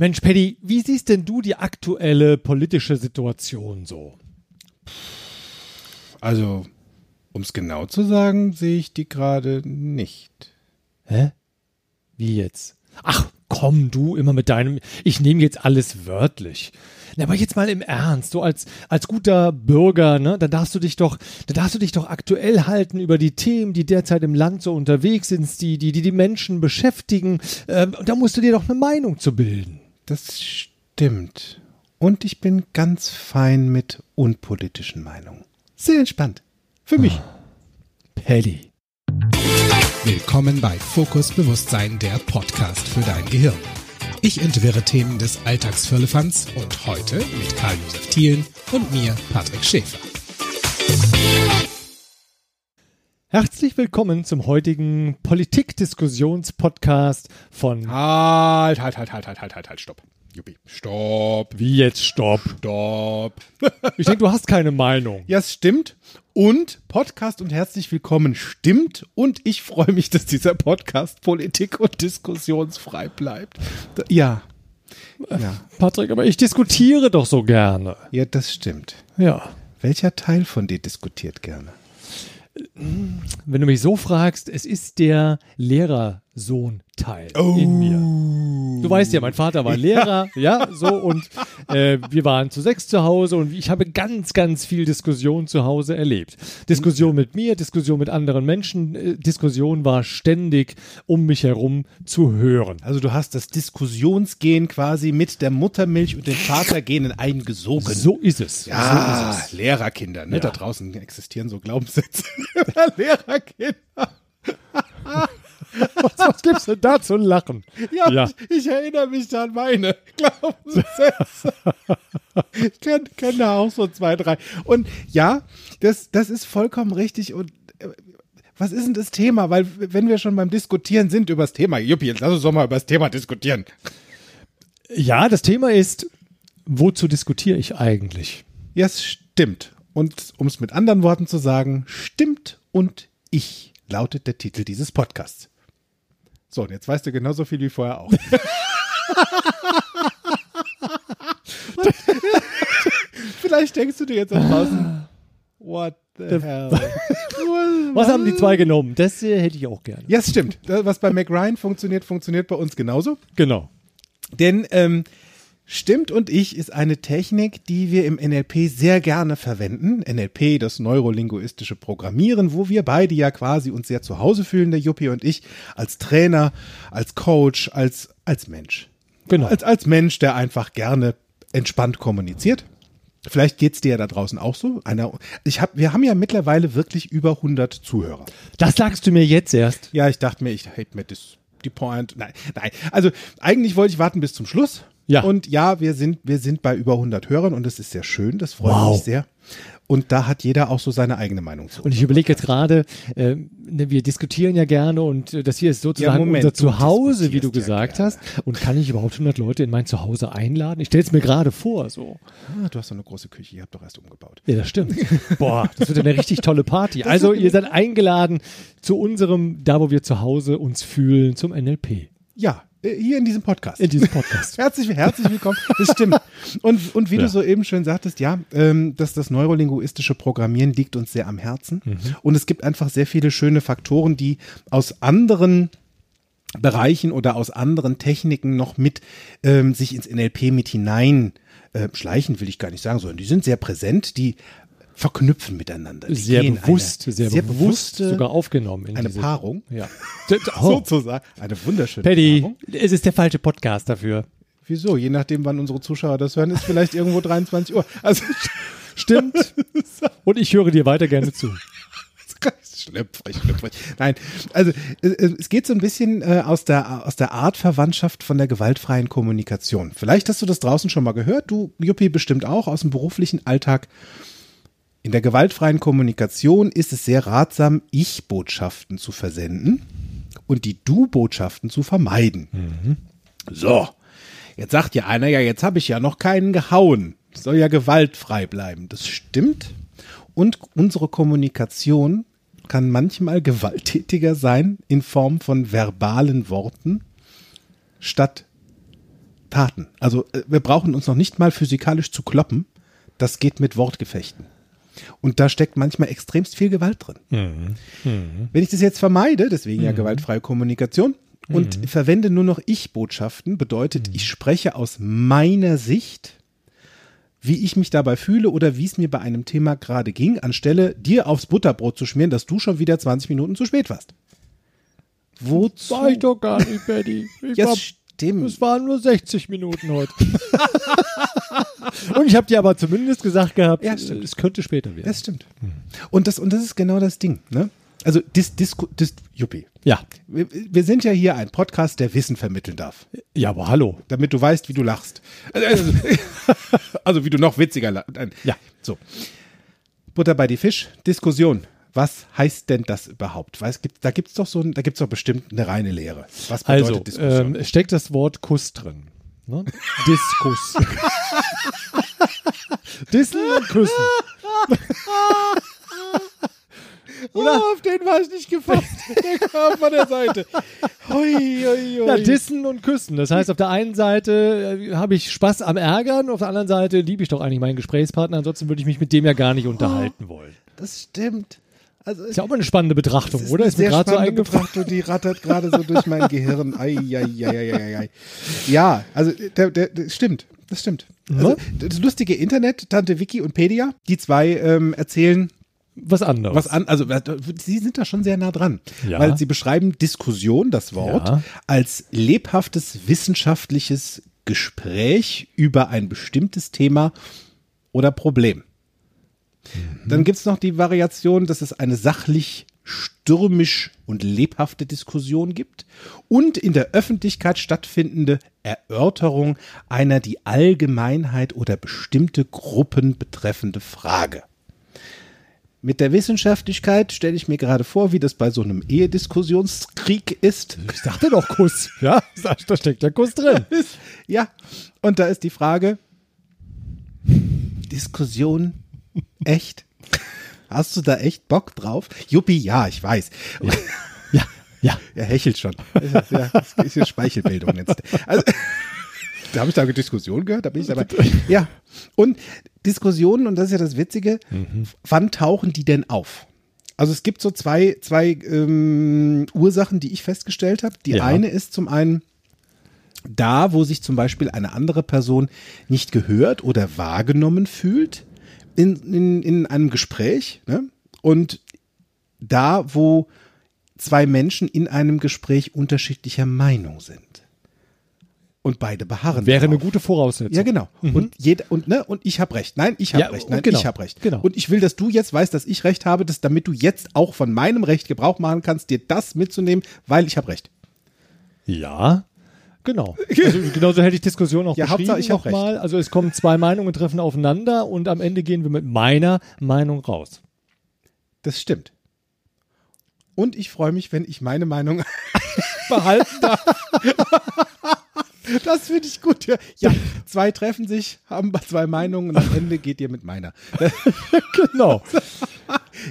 Mensch, Paddy, wie siehst denn du die aktuelle politische Situation so? Also, um es genau zu sagen, sehe ich die gerade nicht. Hä? Wie jetzt? Ach, komm du immer mit deinem, ich nehme jetzt alles wörtlich. Na, aber jetzt mal im Ernst, so als, als guter Bürger, ne, dann darfst du dich doch, da darfst du dich doch aktuell halten über die Themen, die derzeit im Land so unterwegs sind, die, die, die, die Menschen beschäftigen. Ähm, da musst du dir doch eine Meinung zu bilden. Das stimmt. Und ich bin ganz fein mit unpolitischen Meinungen. Sehr entspannt. Für mich. Paddy. Willkommen bei Fokus Bewusstsein, der Podcast für dein Gehirn. Ich entwirre Themen des Alltagsfirlefanz und heute mit Karl-Josef Thielen und mir, Patrick Schäfer. Herzlich willkommen zum heutigen Politikdiskussionspodcast von Halt, halt, halt, halt, halt, halt, halt, halt, stopp. Juppie. Stopp, Wie jetzt Stopp. stopp. Ich denke, du hast keine Meinung. Ja, es stimmt. Und Podcast und herzlich willkommen stimmt. Und ich freue mich, dass dieser Podcast politik- und diskussionsfrei bleibt. Ja. Ja. Patrick, aber ich diskutiere doch so gerne. Ja, das stimmt. Ja. Welcher Teil von dir diskutiert gerne? Wenn du mich so fragst, es ist der Lehrersohn-Teil in mir. Du weißt ja, mein Vater war Lehrer, ja, so und äh, wir waren zu sechs zu Hause und ich habe ganz, ganz viel Diskussion zu Hause erlebt. Diskussion mit mir, Diskussion mit anderen Menschen, äh, Diskussion war ständig um mich herum zu hören. Also du hast das Diskussionsgen quasi mit der Muttermilch und den Vatergenen eingesogen. So ist es. Ja, So ist es. Lehrerkinder, ne? Ja. Da draußen existieren so Glaubenssätze. Lehrerkinder. Was, was gibt's denn da zu lachen? Ja, Ja. Ich, ich erinnere mich an meine Glaubenssätze. ich kenne kenn da auch so zwei, drei. Und ja, das, das ist vollkommen richtig. Und äh, was ist denn das Thema? Weil wenn wir schon beim Diskutieren sind über das Thema, Juppie, jetzt lass uns doch mal über das Thema diskutieren. Ja, das Thema ist, wozu diskutiere ich eigentlich? Ja, es stimmt. Und um es mit anderen Worten zu sagen, stimmt und ich lautet der Titel dieses Podcasts. So, und jetzt weißt du genauso viel wie vorher auch. Vielleicht denkst du dir jetzt da draußen, what the hell? Was haben die zwei genommen? Das äh, hätte ich auch gerne. Ja, es stimmt. Das, Was bei McRyan funktioniert, funktioniert bei uns genauso. Genau. Denn ähm, Stimmt und ich ist eine Technik, die wir im NLP sehr gerne verwenden. NLP, das neurolinguistische Programmieren, wo wir beide ja quasi uns sehr zu Hause fühlen, der Juppie und ich, als Trainer, als Coach, als, als Mensch. Genau. Als, als Mensch, der einfach gerne entspannt kommuniziert. Vielleicht geht's dir ja da draußen auch so. Einer, ich hab, wir haben ja mittlerweile wirklich über 100 Zuhörer. Das sagst du mir jetzt erst. Ja, ich dachte mir, ich hate mir das, die Point. Nein, nein. Also eigentlich wollte ich warten bis zum Schluss. Ja. Und ja, wir sind, wir sind bei über 100 Hörern und das ist sehr schön. Das freut Wow. mich sehr. Und da hat jeder auch so seine eigene Meinung zu. Und ich überlege jetzt gerade, äh, ne, wir diskutieren ja gerne und äh, das hier ist sozusagen Ja, Moment, unser du Zuhause, wie du diskutierst ja gesagt gerne. hast. Und kann ich überhaupt 100 Leute in mein Zuhause einladen? Ich stelle es mir gerade vor, so. ah, du hast so eine große Küche, ihr habt doch erst umgebaut. Ja, das stimmt. Boah, das wird eine richtig tolle Party. Also ihr seid eingeladen zu unserem, da wo wir zu Hause uns fühlen, zum NLP. Ja, hier in diesem Podcast. In diesem Podcast. Herzlich, herzlich willkommen. Das stimmt. Und, und wie Ja. du so eben schön sagtest, ja, ähm, dass das neurolinguistische Programmieren liegt uns sehr am Herzen. Und es gibt einfach sehr viele schöne Faktoren, die aus anderen Bereichen oder aus anderen Techniken noch mit ähm, sich ins NLP mit hinein äh, schleichen, will ich gar nicht sagen, sondern die sind sehr präsent, die verknüpfen miteinander. Die Sehr bewusst, eine, sehr, bewusst bewusste- sogar aufgenommen. In eine diese, Paarung. Ja. Oh, sozusagen. Eine wunderschöne Paddy, Paarung. es ist der falsche Podcast dafür. Wieso? Je nachdem, wann unsere Zuschauer das hören, ist vielleicht irgendwo 23 Uhr. Also Stimmt. Und ich höre dir weiter gerne zu. schlüpfrig, schlüpfrig. Nein, also äh, äh, es geht so ein bisschen äh, aus der aus der Art Verwandtschaft von der gewaltfreien Kommunikation. Vielleicht hast du das draußen schon mal gehört, du Juppie bestimmt auch aus dem beruflichen Alltag. In der gewaltfreien Kommunikation ist es sehr ratsam, Ich-Botschaften zu versenden und die Du-Botschaften zu vermeiden. So, jetzt sagt ja einer, ja, jetzt habe ich ja noch keinen gehauen. Soll ja gewaltfrei bleiben. Das stimmt. Und unsere Kommunikation kann manchmal gewalttätiger sein in Form von verbalen Worten statt Taten. Also äh, wir brauchen uns noch nicht mal physikalisch zu kloppen. Das geht mit Wortgefechten. Und da steckt manchmal extremst viel Gewalt drin. Wenn ich das jetzt vermeide, deswegen ja gewaltfreie Kommunikation, und verwende nur noch Ich-Botschaften, bedeutet, ich spreche aus meiner Sicht, wie ich mich dabei fühle oder wie es mir bei einem Thema gerade ging, anstelle dir aufs Butterbrot zu schmieren, dass du schon wieder 20 Minuten zu spät warst. Wozu? War ich doch gar nicht, Betty. Ich Ja, stimmt. es waren nur 60 Minuten heute. und ich habe dir aber zumindest gesagt gehabt, Ja, stimmt. es könnte später werden. Das stimmt. Und das, und das ist genau das Ding, ne? Also, dis, Disku, dis, Juppie. Ja. Wir, wir sind ja hier ein Podcast, der Wissen vermitteln darf. Ja, aber hallo. damit du weißt, wie du lachst. Also, also wie du noch witziger lachst. Ja. So. Butter bei die Fisch. Diskussion. Was heißt denn das überhaupt? Weiß, gibt, da gibt es doch so, ein- da gibt's doch bestimmt eine reine Lehre. Was bedeutet Also, Diskussion? ähm, steckt das Wort Kuss drin. Ne? Diskus. Dissen und Küssen. Oder? Oh, auf den war ich nicht gefasst. Der kam von der Seite. Hui, hui, hui. Ja, dissen und küssen. Das heißt, auf der einen Seite äh, habe ich Spaß am Ärgern, auf der anderen Seite liebe ich doch eigentlich meinen Gesprächspartner, ansonsten würde ich mich mit dem ja gar nicht unterhalten wollen. das stimmt. Also Ist ja auch mal eine spannende Betrachtung, ist oder? Ist mir sehr gerade so. Betrachtung, die rattert gerade so durch mein Gehirn. Ai, ai, ai, ai, ai, ai. Ja, also der, der, der stimmt, das stimmt. Also, das lustige Internet, Tante Vicky und Pedia, die zwei ähm, erzählen Was anderes. was an, also sie sind da schon sehr nah dran, Ja. weil sie beschreiben Diskussion, das Wort, Ja. als lebhaftes wissenschaftliches Gespräch über ein bestimmtes Thema oder Problem. Mhm. Dann gibt es noch die Variation, dass es eine sachlich stürmisch und lebhafte Diskussion gibt und in der Öffentlichkeit stattfindende Erörterung einer die Allgemeinheit oder bestimmte Gruppen betreffende Frage. Mit der Wissenschaftlichkeit stelle ich mir gerade vor, wie das bei so einem Ehediskussionskrieg ist. ich sagte doch Kuss. Ja, da steckt der Kuss drin. Ja, und da ist die Frage, Diskussion, echt? Hast du da echt Bock drauf? Juppie, ja, ich weiß. Ja, ja. Er hechelt schon. Ja, das ist ja Speichelbildung jetzt. Also, da habe ich da eine Diskussion gehört, da bin ich dabei. Ja, und Diskussionen, und das ist ja das Witzige, wann tauchen die denn auf? Also es gibt so zwei, zwei ähm, Ursachen, die ich festgestellt habe. Die Ja. eine ist zum einen da, wo sich zum Beispiel eine andere Person nicht gehört oder wahrgenommen fühlt in, in, in einem Gespräch. Ne? Und da, wo zwei Menschen in einem Gespräch unterschiedlicher Meinung sind. Und beide beharren. Wäre eine darauf. gute Voraussetzung. Ja, genau. Und jeder und ne und ich habe recht. Nein, ich habe Ja, recht. Nein, genau, ich habe recht. genau. Und ich will, dass du jetzt weißt, dass ich recht habe, dass damit du jetzt auch von meinem Recht Gebrauch machen kannst, dir das mitzunehmen, weil ich habe recht. Ja, genau. Also, genauso hätte ich Diskussion auch Ja, beschrieben Hauptsache, ich hab nochmal. Also es kommen zwei Meinungen treffen aufeinander und am Ende gehen wir mit meiner Meinung raus. Das stimmt. Und ich freue mich, wenn ich meine Meinung Behalten darf. Das finde ich gut. Ja. ja, zwei treffen sich, haben zwei Meinungen und am Ende geht ihr mit meiner. genau.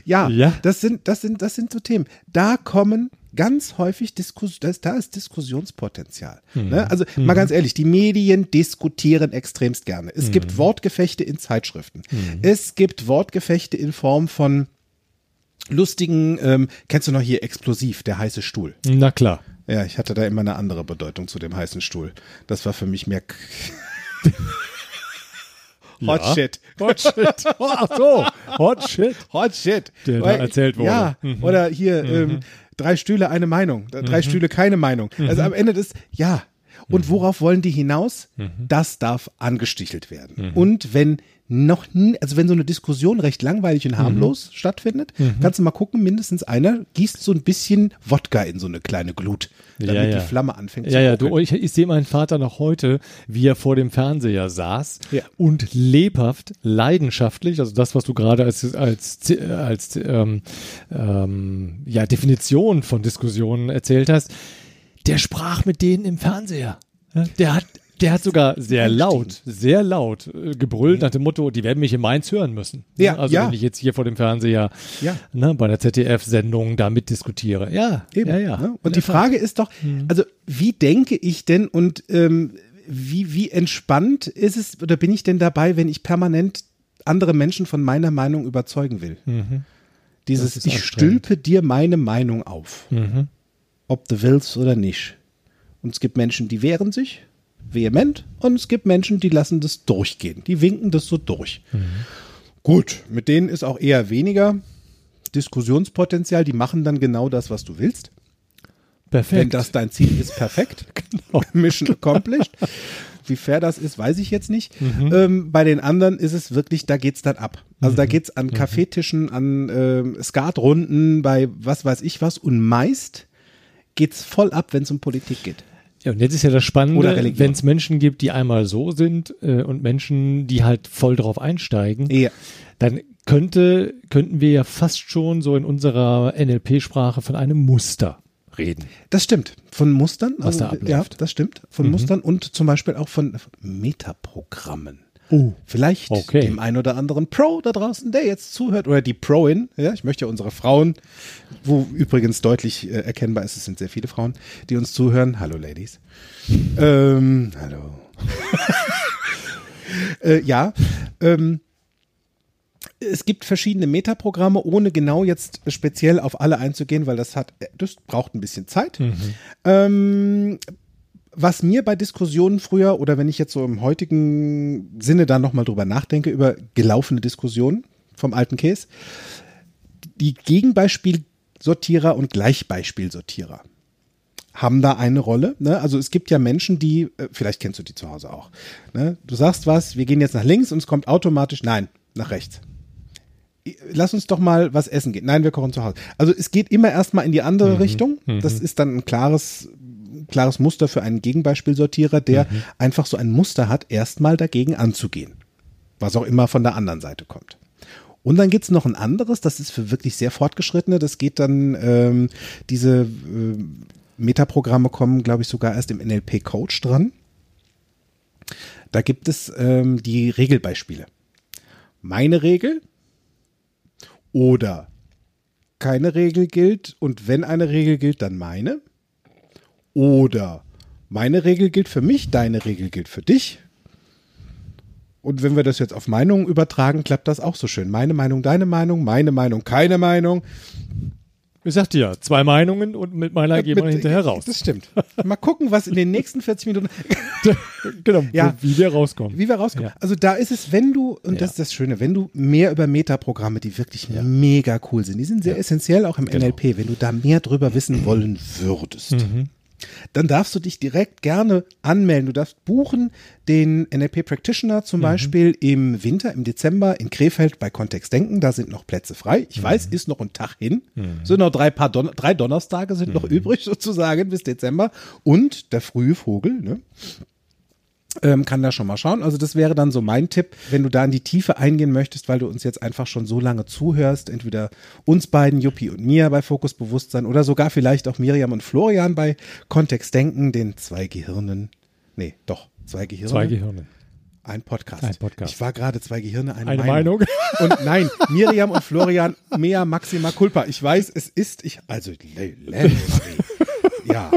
Ja, Ja. Das, sind, das, sind, das sind so Themen. Da kommen ganz häufig Diskus das, da ist Diskussionspotenzial. Mhm. Ne? Also mal ganz ehrlich, die Medien diskutieren extremst gerne. Es Mhm. gibt Wortgefechte in Zeitschriften. Es gibt Wortgefechte in Form von lustigen, ähm, kennst du noch hier Explosiv, der heiße Stuhl. Na klar. Ja, ich hatte da immer eine andere Bedeutung zu dem heißen Stuhl. Das war für mich mehr Hot Ja. Shit. Hot Shit. Ach so. Hot Shit. Hot Shit. Der da Weil- erzählt wurde. Ja, oder hier ähm, drei Stühle, eine Meinung. Drei Stühle, keine Meinung. Also am Ende des, ja. Und worauf wollen die hinaus? Das darf angestichelt werden. Und wenn noch nie, also wenn so eine Diskussion recht langweilig und harmlos stattfindet, kannst du mal gucken, mindestens einer gießt so ein bisschen Wodka in so eine kleine Glut, damit Ja, ja. die Flamme anfängt Ja, zu ja, du, ich, ich sehe meinen Vater noch heute, wie er vor dem Fernseher saß Ja. und lebhaft, leidenschaftlich, also das, was du gerade als, als, als ähm, ähm, ja, Definition von Diskussionen erzählt hast, der sprach mit denen im Fernseher. Ja, Der hat, der hat sogar sehr laut, sehr laut äh, gebrüllt nach dem Motto, die werden mich in Mainz hören müssen. Ja, also ja. wenn ich jetzt hier vor dem Fernseher Ja. ne, bei der ZDF-Sendung da mitdiskutiere. Ja, Eben, ja, ja. Ne? Und die Frage ist doch, also wie denke ich denn und ähm, wie, wie entspannt ist es oder bin ich denn dabei, wenn ich permanent andere Menschen von meiner Meinung überzeugen will? Dieses, Das ist ich stülpe dir meine Meinung auf, Mhm. ob du willst oder nicht. Und es gibt Menschen, die wehren sich vehement und es gibt Menschen, die lassen das durchgehen. Die winken das so durch. Gut, mit denen ist auch eher weniger Diskussionspotenzial. Die machen dann genau das, was du willst. Perfekt. Wenn das dein Ziel ist, perfekt. Mission accomplished. Wie fair das ist, weiß ich jetzt nicht. Ähm, bei den anderen ist es wirklich, da geht's dann ab. Also da geht's an Kaffeetischen, an ähm, Skatrunden, bei was weiß ich was. Und meist geht's voll ab, wenn es um Politik geht. Ja, und jetzt ist ja das Spannende, wenn es Menschen gibt, die einmal so sind äh, und Menschen, die halt voll drauf einsteigen, Ja. dann könnte, könnten wir ja fast schon so in unserer NLP-Sprache von einem Muster reden. Das stimmt. Von Mustern. Was da also, abläuft. Ja, das stimmt. Von Mustern und zum Beispiel auch von Metaprogrammen. Oh. Vielleicht Okay. dem ein oder anderen Pro da draußen, der jetzt zuhört, oder die Proin, ja, ich möchte ja unsere Frauen, wo übrigens deutlich äh, erkennbar ist, es sind sehr viele Frauen, die uns zuhören. Hallo Ladies. ähm, hallo. äh, ja, ähm, es gibt verschiedene Metaprogramme, ohne genau jetzt speziell auf alle einzugehen, weil das hat, das braucht ein bisschen Zeit. Ähm, was mir bei Diskussionen früher oder wenn ich jetzt so im heutigen Sinne da nochmal drüber nachdenke, über gelaufene Diskussionen vom alten Käse, die Gegenbeispielsortierer und Gleichbeispielsortierer haben da eine Rolle. Ne? Also es gibt ja Menschen, die, äh, vielleicht kennst du die zu Hause auch. Ne? Du sagst was, wir gehen jetzt nach links und es kommt automatisch, nein, nach rechts. Lass uns doch mal was essen gehen. Nein, wir kochen zu Hause. Also es geht immer erstmal in die andere Richtung. Das ist dann ein klares, klares Muster für einen Gegenbeispielsortierer, der einfach so ein Muster hat, erstmal dagegen anzugehen. Was auch immer von der anderen Seite kommt. Und dann gibt's noch ein anderes, das ist für wirklich sehr Fortgeschrittene. Das geht dann, ähm, diese äh, Metaprogramme kommen, glaube ich, sogar erst im NLP-Coach dran. Da gibt es ähm, die Regelbeispiele. Meine Regel oder keine Regel gilt und wenn eine Regel gilt, dann meine. Oder meine Regel gilt für mich, deine Regel gilt für dich. Und wenn wir das jetzt auf Meinungen übertragen, klappt das auch so schön. Meine Meinung, deine Meinung, meine Meinung, keine Meinung. Ich sagte ja, zwei Meinungen und mit meiner gehen wir Mit- hinterher raus. Das stimmt. Mal gucken, was in den nächsten 40 Minuten, genau, Ja. wie wir rauskommen. wie wir rauskommen. Ja. Also da ist es, wenn du, und Ja. das ist das Schöne, wenn du mehr über Metaprogramme, die wirklich mega cool sind, die sind sehr essentiell auch im Genau. NLP, wenn du da mehr drüber wissen wollen würdest. Mhm. Dann darfst du dich direkt gerne anmelden. Du darfst buchen den NLP Practitioner Mhm. zum Beispiel im Winter, im Dezember in Krefeld bei Kontext Denken. Da sind noch Plätze frei. Ich weiß, Mhm. ist noch ein Tag hin. Sind noch drei, paar Don drei Donnerstage sind Mhm. noch übrig sozusagen bis Dezember. Und der frühe Vogel, ne? Ähm, kann da schon mal schauen. Also das wäre dann so mein Tipp, wenn du da in die Tiefe eingehen möchtest, weil du uns jetzt einfach schon so lange zuhörst, entweder uns beiden, Juppie und mir bei Fokus Bewusstsein oder sogar vielleicht auch Miriam und Florian bei Kontext Denken, den zwei Gehirnen, nee, doch, zwei Gehirne, Zwei Gehirne. ein Podcast. Ein Podcast. Ich war gerade zwei Gehirne, eine, Eine Meinung. Meinung. Und nein, Miriam und Florian, mea maxima culpa. Ich weiß, es ist, ich, also, Le- Le- ja,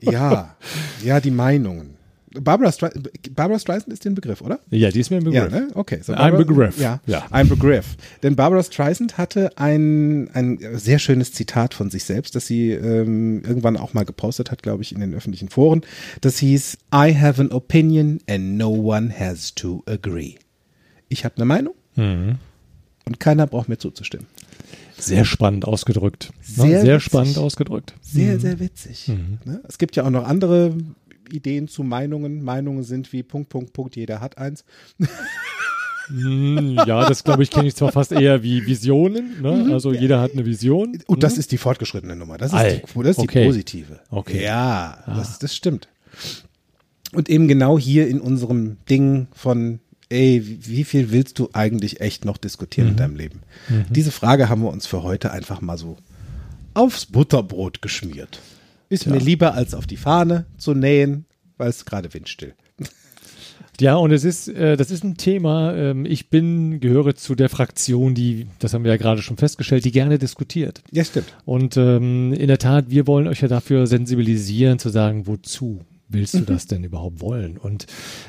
ja, ja, die Meinungen. Barbara, Stre Barbara Streisand ist den Begriff, oder? Ja, die ist mir ein Begriff. Ja, ne? Okay. So Ein Begriff. Ja, Ja. ein Begriff. Denn Barbara Streisand hatte ein, ein sehr schönes Zitat von sich selbst, das sie ähm, irgendwann auch mal gepostet hat, glaube ich, in den öffentlichen Foren. Das hieß, I have an opinion and no one has to agree. Ich habe eine Meinung Mhm. und keiner braucht mir zuzustimmen. Sehr spannend ausgedrückt. Sehr Sehr, sehr witzig. spannend ausgedrückt. Sehr, sehr witzig. Ne? Es gibt ja auch noch andere Ideen zu Meinungen. Meinungen sind wie Punkt, Punkt, Punkt, jeder hat eins. Hm, ja, das glaube ich kenne ich zwar fast eher wie Visionen. Ne? Also jeder hat eine Vision. Und das ist die fortgeschrittene Nummer. Das ist, Ei, die, das ist okay. die positive. Okay. Ja, das, das stimmt. Und eben genau hier in unserem Ding von, ey, wie- viel willst du eigentlich echt noch diskutieren Mhm. in deinem Leben? Diese Frage haben wir uns für heute einfach mal so aufs Butterbrot geschmiert. Ist mir lieber als auf die Fahne zu nähen, weil es gerade windstill. Ja, und es ist, äh, das ist ein Thema. Ähm, ich bin, gehöre zu der Fraktion, die, das haben wir ja gerade schon festgestellt, die gerne diskutiert. Ja, stimmt. Und ähm, in der Tat, wir wollen euch ja dafür sensibilisieren, zu sagen, wozu willst du das denn überhaupt wollen? Und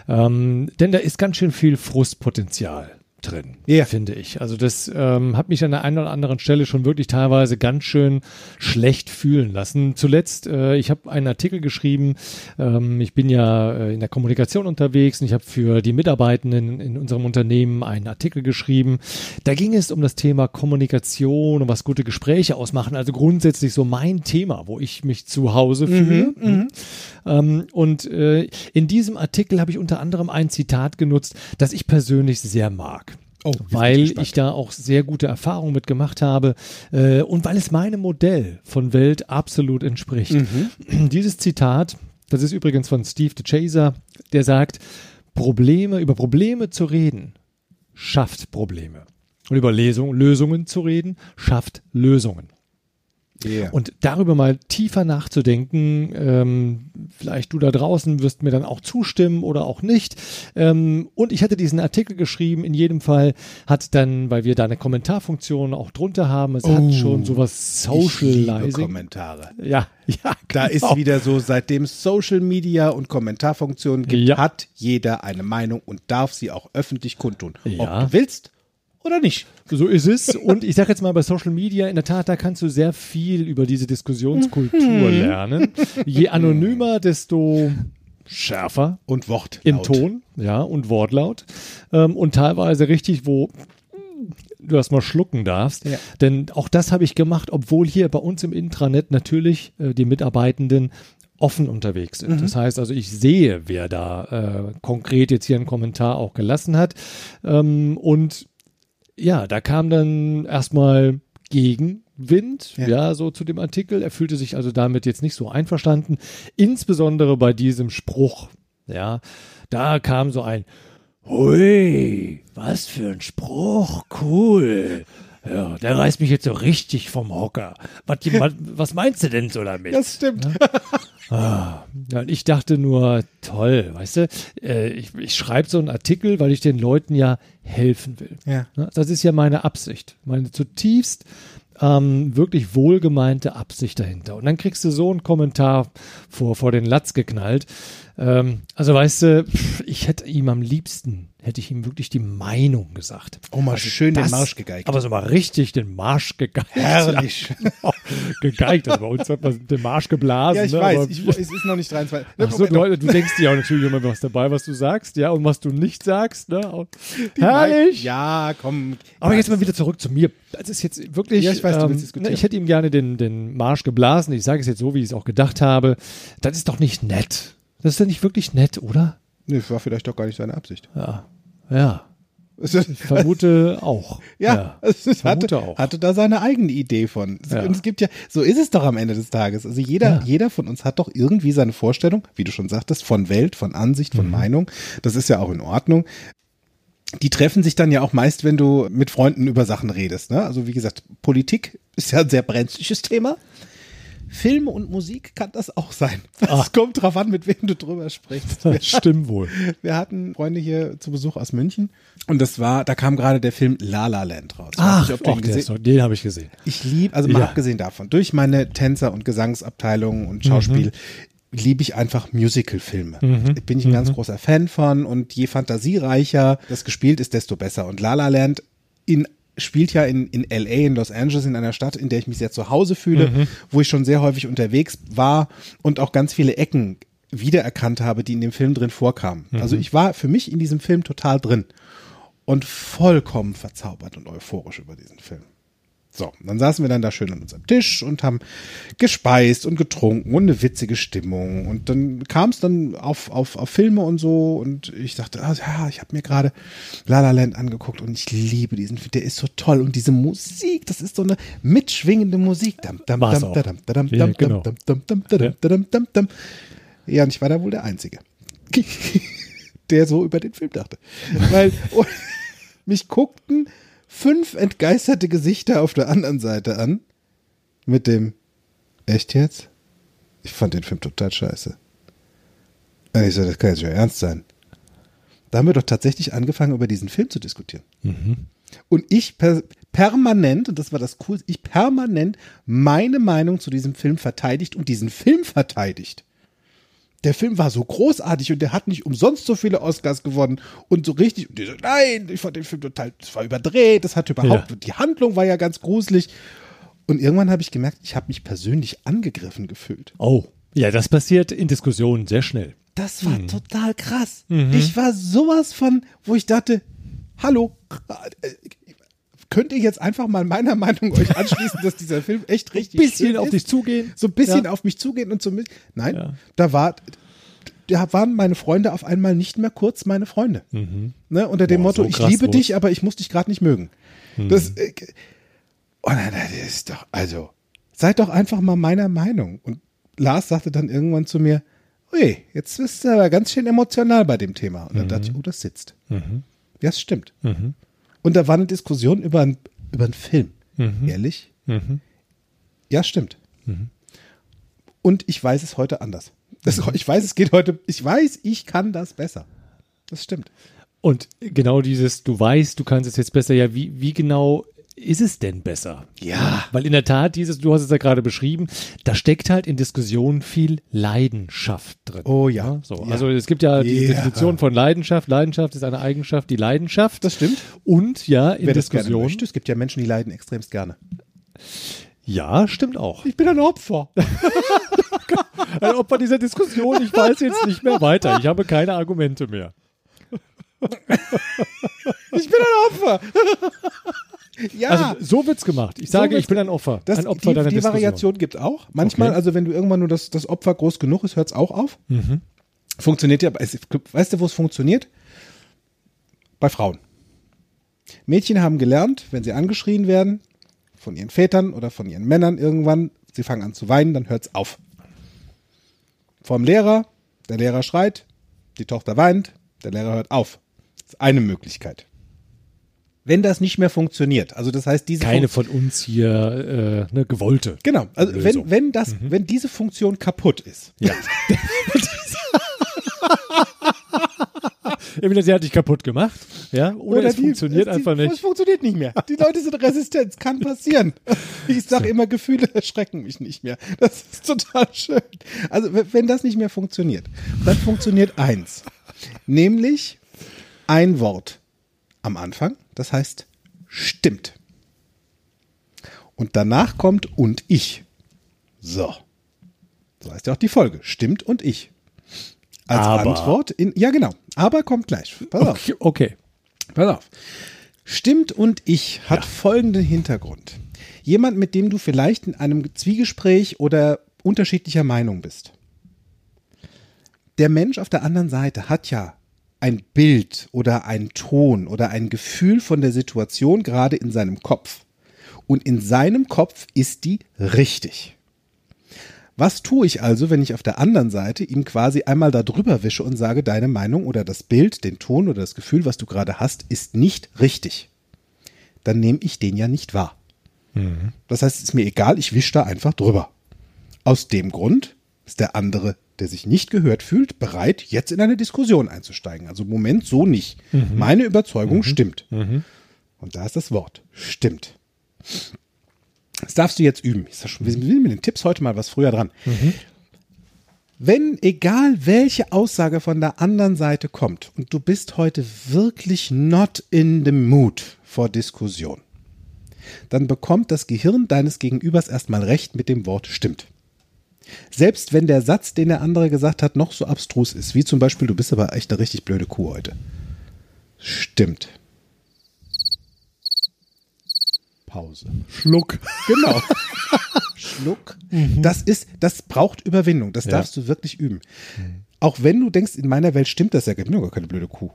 ähm, denn da ist ganz schön viel Frustpotenzial drin, Ja. finde ich. Also das ähm, hat mich an der einen oder anderen Stelle schon wirklich teilweise ganz schön schlecht fühlen lassen. Zuletzt, äh, ich habe einen Artikel geschrieben, ähm, ich bin ja äh, in der Kommunikation unterwegs und ich habe für die Mitarbeitenden in unserem Unternehmen einen Artikel geschrieben. Da ging es um das Thema Kommunikation und was gute Gespräche ausmachen. Also grundsätzlich so mein Thema, wo ich mich zu Hause fühle. Ähm, und äh, in diesem Artikel habe ich unter anderem ein Zitat genutzt, das ich persönlich sehr mag. Oh, ich weil gespannt. ich da auch sehr gute Erfahrungen mit gemacht habe äh, und weil es meinem Modell von Welt absolut entspricht. Mhm. Dieses Zitat, das ist übrigens von Steve DeChaser, der sagt, Probleme, über Probleme zu reden, schafft Probleme. Und über Lesung, Lösungen zu reden, schafft Lösungen. Ja. Und darüber mal tiefer nachzudenken, ähm, vielleicht du da draußen wirst mir dann auch zustimmen oder auch nicht. Ähm, und ich hatte diesen Artikel geschrieben, in jedem Fall hat dann, weil wir da eine Kommentarfunktion auch drunter haben, es hat schon sowas Socializing. Kommentare. Ja, ja, Da genau. ist wieder so, seitdem Social Media und Kommentarfunktionen gibt, Ja. hat jeder eine Meinung und darf sie auch öffentlich kundtun. Ja. Ob du willst oder nicht. So ist es. Und ich sage jetzt mal bei Social Media, in der Tat, da kannst du sehr viel über diese Diskussionskultur lernen. Je anonymer, desto schärfer Und Wort. im Ton, ja, und Wortlaut. Ähm, und teilweise richtig, wo du erstmal schlucken darfst. Ja. Denn auch das habe ich gemacht, obwohl hier bei uns im Intranet natürlich äh, die Mitarbeitenden offen unterwegs sind. Das heißt also, ich sehe, wer da äh, konkret jetzt hier einen Kommentar auch gelassen hat. Ähm, und ja, da kam dann erstmal Gegenwind, Ja. ja. so zu dem Artikel. Er fühlte sich also damit jetzt nicht so einverstanden. Insbesondere bei diesem Spruch, ja. Da kam so ein Hui, was für ein Spruch, cool. Ja, der reißt mich jetzt so richtig vom Hocker. Was, was, meinst du denn so damit? Das stimmt. Ja, und ich dachte nur, toll, weißt du, äh, ich, ich schreibe so einen Artikel, weil ich den Leuten ja helfen will. Ja. Ne? Das ist ja meine Absicht, meine zutiefst ähm, wirklich wohlgemeinte Absicht dahinter. Und dann kriegst du so einen Kommentar vor, vor den Latz geknallt. Ähm, also weißt du, ich hätte ihm am liebsten, hätte ich ihm wirklich die Meinung gesagt. Oh, mal schön den Das- Marsch gegeigt. Aber so mal richtig den Marsch gegeigt. Herrlich. Ja, gegeigt, also bei uns hat man den Marsch geblasen. Ja, ich ne? weiß, aber- ich, es ist noch nicht 23. Ach so, du, du denkst dir auch natürlich immer was dabei, was du sagst, ja, und was du nicht sagst, ne? Die Herrlich! Mei- Ja, komm. Aber jetzt mal wieder zurück zu mir. Das ist jetzt wirklich. Ja, ich weiß, du ähm, ne, Ich hätte ihm gerne den, den Marsch geblasen. Ich sage es jetzt so, wie ich es auch gedacht habe. Das ist doch nicht nett. Das ist doch nicht wirklich nett, oder? Nee, war vielleicht doch gar nicht seine Absicht. Ja. Ja. Ich vermute auch. Ja, es ist, vermute hatte, auch. hatte da seine eigene Idee von. Ja. Und es gibt ja, so ist es doch am Ende des Tages. Also jeder, Ja. jeder von uns hat doch irgendwie seine Vorstellung, wie du schon sagtest, von Welt, von Ansicht, Mhm. von Meinung. Das ist ja auch in Ordnung. Die treffen sich dann ja auch meist, wenn du mit Freunden über Sachen redest. Ne? Also wie gesagt, Politik ist ja ein sehr brenzliches Thema. Film und Musik kann das auch sein. Es Ah. kommt drauf an, mit wem du drüber sprichst. Das stimmt wohl. Wir hatten Freunde hier zu Besuch aus München und das war, da kam gerade der Film La La Land raus. Ich Ach, gesehen- ist doch- den habe ich gesehen. ich liebe, also mal Ja. abgesehen davon, durch meine Tänzer- und Gesangsabteilung und Schauspiel liebe ich einfach Musical-Filme. Bin ich ein ganz großer Fan von und je fantasiereicher das gespielt ist, desto besser. Und La La Land in spielt ja in, in LA, in Los Angeles, in einer Stadt, in der ich mich sehr zu Hause fühle, wo ich schon sehr häufig unterwegs war und auch ganz viele Ecken wiedererkannt habe, die in dem Film drin vorkamen. Also ich war für mich in diesem Film total drin und vollkommen verzaubert und euphorisch über diesen Film. So, dann saßen wir dann da schön an unserem Tisch und haben gespeist und getrunken und eine witzige Stimmung. Und dann kam es dann auf, auf, auf Filme und so und ich dachte, ah, ja, ich habe mir gerade La La Land angeguckt und ich liebe diesen Film, der ist so toll. Und diese Musik, das ist so eine mitschwingende Musik. Ja, und ich war da wohl der Einzige, der so über den Film dachte. Weil und mich guckten fünf entgeisterte Gesichter auf der anderen Seite an. Mit dem, echt jetzt? Ich fand den Film total scheiße. Und ich so, das kann jetzt schon ernst sein. Da haben wir doch tatsächlich angefangen, über diesen Film zu diskutieren. Und ich per permanent, und das war das Coolste, ich permanent meine Meinung zu diesem Film verteidigt und diesen Film verteidigt. Der Film war so großartig und der hat nicht umsonst so viele Oscars gewonnen und so richtig. Und die so, nein, ich fand den Film total, das war überdreht, das hat überhaupt, Ja. die Handlung war ja ganz gruselig. Und irgendwann habe ich gemerkt, ich habe mich persönlich angegriffen gefühlt. Oh. Ja, das passiert in Diskussionen sehr schnell. Das war total krass. Ich war sowas von, wo ich dachte, hallo, äh, könnt ihr jetzt einfach mal meiner Meinung euch anschließen, dass dieser Film echt richtig Bisschen schön auf ist? dich zugehen. So ein bisschen Ja. auf mich zugehen und so mit. Nein, Ja. da war, da waren meine Freunde auf einmal nicht mehr kurz meine Freunde. Ne, unter dem Boah, Motto, so ich liebe los. dich, aber ich muss dich gerade nicht mögen. Das, äh, oh nein, das ist doch, also, seid doch einfach mal meiner Meinung. Und Lars sagte dann irgendwann zu mir, ui, jetzt bist du aber ganz schön emotional bei dem Thema. Und dann dachte ich, oh, das sitzt. Ja, das stimmt. Und da war eine Diskussion über, ein, über einen Film. Ehrlich? Ja, stimmt. Und ich weiß es heute anders. Das, ich weiß, es geht heute, ich weiß, ich kann das besser. Das stimmt. Und genau dieses, du weißt, du kannst es jetzt besser, ja, wie, wie genau ist es denn besser? Ja. Weil in der Tat, dieses, du hast es ja gerade beschrieben, da steckt halt in Diskussionen viel Leidenschaft drin. Oh ja. So, Ja. Also es gibt ja die Ja. Definition von Leidenschaft. Leidenschaft ist eine Eigenschaft, die Leidenschaft. Das stimmt. Und ja, in Wer Diskussionen. möchte, es gibt ja Menschen, die leiden extremst gerne. Ja, stimmt auch. Ich bin ein Opfer. Ein Opfer dieser Diskussion, ich weiß jetzt nicht mehr weiter. Ich habe keine Argumente mehr. Ich bin ein Opfer. ja. Also so wird's gemacht. Ich sage, wird's- ich bin ein Opfer. das, ein Opfer die, deiner die Diskussion. Variation gibt auch. Manchmal, Okay. also wenn du irgendwann nur das, das Opfer groß genug ist, hört es auch auf. Mhm. Funktioniert ja, aber es- weißt du, wo es funktioniert? Bei Frauen. Mädchen haben gelernt, wenn sie angeschrien werden, von ihren Vätern oder von ihren Männern irgendwann, sie fangen an zu weinen, dann hört's auf. Vom Lehrer, der Lehrer schreit, die Tochter weint, der Lehrer hört auf. Das ist eine Möglichkeit. Wenn das nicht mehr funktioniert, also das heißt, diese Keine Fun- von uns hier äh, eine gewollte. Genau, also Lösung. wenn, wenn das, wenn diese Funktion kaputt ist, Ja. Entweder sie hat dich kaputt gemacht, ja, oder, es die- funktioniert die, einfach Es nicht. funktioniert nicht mehr. Die Leute sind resistent, kann passieren. Ich sage immer, Gefühle erschrecken mich nicht mehr. Das ist total schön. Also wenn das nicht mehr funktioniert, dann funktioniert eins, nämlich ein Wort am Anfang, das heißt stimmt. Und danach kommt und ich. So. So heißt ja auch die Folge. Stimmt und ich. Als Aber. Antwort in, ja genau. Aber kommt gleich. Pass auf. Okay, okay. Pass auf. Stimmt und ich hat folgenden Hintergrund. Jemand, mit dem du vielleicht in einem Zwiegespräch oder unterschiedlicher Meinung bist. Der Mensch auf der anderen Seite hat ja ein Bild oder einen Ton oder ein Gefühl von der Situation gerade in seinem Kopf. Und in seinem Kopf ist die richtig. Was tue ich also, wenn ich auf der anderen Seite ihn quasi einmal da drüber wische und sage, deine Meinung oder das Bild, den Ton oder das Gefühl, was du gerade hast, ist nicht richtig? Dann nehme ich den ja nicht wahr. Das heißt, es ist mir egal, ich wische da einfach drüber. Aus dem Grund ist der andere, der sich nicht gehört fühlt, bereit, jetzt in eine Diskussion einzusteigen. Also im Moment so nicht. Meine Überzeugung stimmt. Und da ist das Wort. Stimmt. Das darfst du jetzt üben. Ich sag schon, wir sind mit den Tipps heute mal was früher dran. Wenn, egal welche Aussage von der anderen Seite kommt und du bist heute wirklich not in the mood for Diskussion, dann bekommt das Gehirn deines Gegenübers erstmal recht mit dem Wort stimmt. Selbst wenn der Satz, den der andere gesagt hat, noch so abstrus ist, wie zum Beispiel, du bist aber echt eine richtig blöde Kuh heute. Stimmt. Pause. Schluck. Genau. Schluck. Das ist, das braucht Überwindung. Das Ja. darfst du wirklich üben. Auch wenn du denkst, in meiner Welt stimmt das ja, ich bin gar keine blöde Kuh.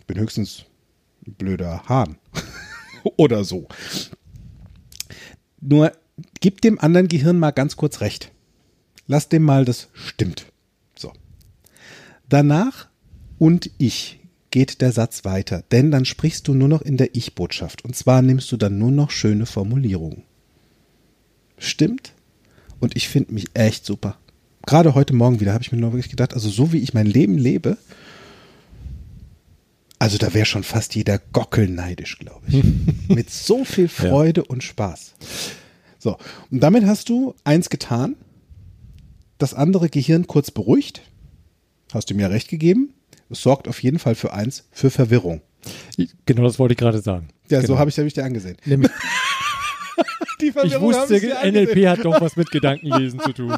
Ich bin höchstens ein blöder Hahn. Oder so. Nur gib dem anderen Gehirn mal ganz kurz recht. Lass dem mal das stimmt. So. Danach und ich geht der Satz weiter, denn dann sprichst du nur noch in der Ich-Botschaft. Und zwar nimmst du dann nur noch schöne Formulierungen. Stimmt? Und ich finde mich echt super. Gerade heute Morgen wieder habe ich mir nur wirklich gedacht, also so wie ich mein Leben lebe, also da wäre schon fast jeder Gockel neidisch, glaube ich. Mit so viel Freude und Spaß. So, und damit hast du eins getan, das andere Gehirn kurz beruhigt Hast du mir recht gegeben? Es sorgt auf jeden Fall für eins, für Verwirrung. Genau das wollte ich gerade sagen. Ja, genau. so habe ich, hab ich dir angesehen. Nämlich, Die ich Verwirrung hab wusste, dir angesehen. NLP hat doch was mit Gedankenlesen zu tun.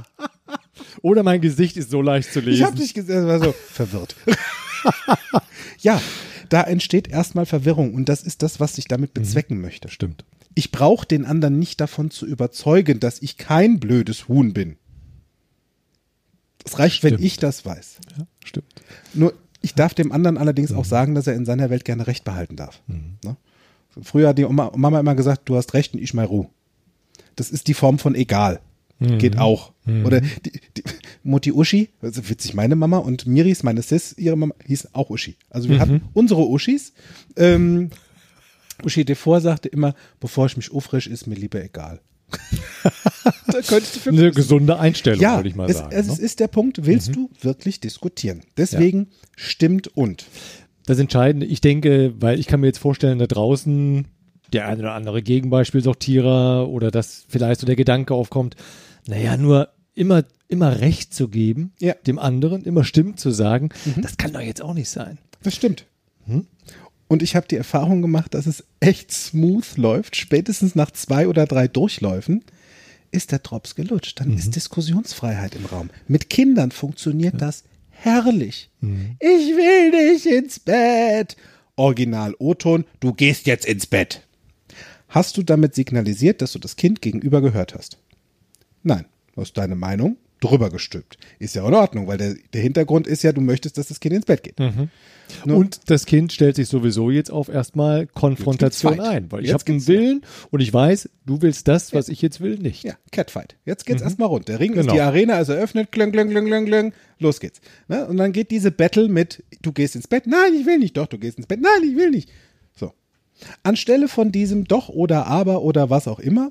Oder mein Gesicht ist so leicht zu Ich lesen. habe dich gesehen, war so verwirrt. ja, da entsteht erstmal Verwirrung und das ist das, was ich damit bezwecken möchte. Stimmt. Ich brauche den anderen nicht davon zu überzeugen, dass ich kein blödes Huhn bin. Es reicht, wenn Stimmt. ich das weiß. Ja, stimmt. Nur ich darf dem anderen allerdings Mhm. auch sagen, dass er in seiner Welt gerne Recht behalten darf. Ne? Früher hat die Oma, Mama immer gesagt, du hast Recht und ich mal Ruhe. Das ist die Form von egal. Mhm. Geht auch. Oder die, die, Mutti Uschi, also witzig, meine Mama und Miris, meine Sis, ihre Mama, hieß auch Uschi. Also Mhm. wir hatten unsere Uschis. Ähm, Uschi Devor sagte immer, bevor ich mich aufrisch, ist mir lieber egal. Da könntest du für Eine gesunde Einstellung, ja, würde ich mal es, sagen. es ne? ist der Punkt, willst du wirklich diskutieren? Deswegen stimmt und. das Entscheidende, ich denke, weil ich kann mir jetzt vorstellen, da draußen der eine oder andere Gegenbeispielsortierer oder dass vielleicht so der Gedanke aufkommt, naja, nur immer, immer Recht zu geben, Ja. dem anderen, immer stimmt zu sagen, das kann doch jetzt auch nicht sein. Das stimmt. Hm? Und ich habe die Erfahrung gemacht, dass es echt smooth läuft. Spätestens nach zwei oder drei Durchläufen ist der Drops gelutscht. Dann Mhm. ist Diskussionsfreiheit im Raum. Mit Kindern funktioniert das herrlich. Mhm. Ich will nicht ins Bett. Original O-Ton, du gehst jetzt ins Bett. Hast du damit signalisiert, dass du das Kind gegenüber gehört hast? Nein. Du hast deine Meinung drüber gestülpt. Ist ja in Ordnung, weil der, der Hintergrund ist ja, du möchtest, dass das Kind ins Bett geht. Mhm. Ne? Und das Kind stellt sich sowieso jetzt auf erstmal Konfrontation ein, weil ich habe einen Willen und ich weiß, du willst das, was ich jetzt will, nicht. Ja, Catfight. Jetzt geht's erstmal rund. Der Ring ist, Genau. die Arena ist eröffnet, klöng, klöng, klöng, klöng, klöng. Los geht's. Ne? Und dann geht diese Battle mit, du gehst ins Bett, nein, ich will nicht, doch, du gehst ins Bett, nein, ich will nicht. So. Anstelle von diesem doch oder aber oder was auch immer,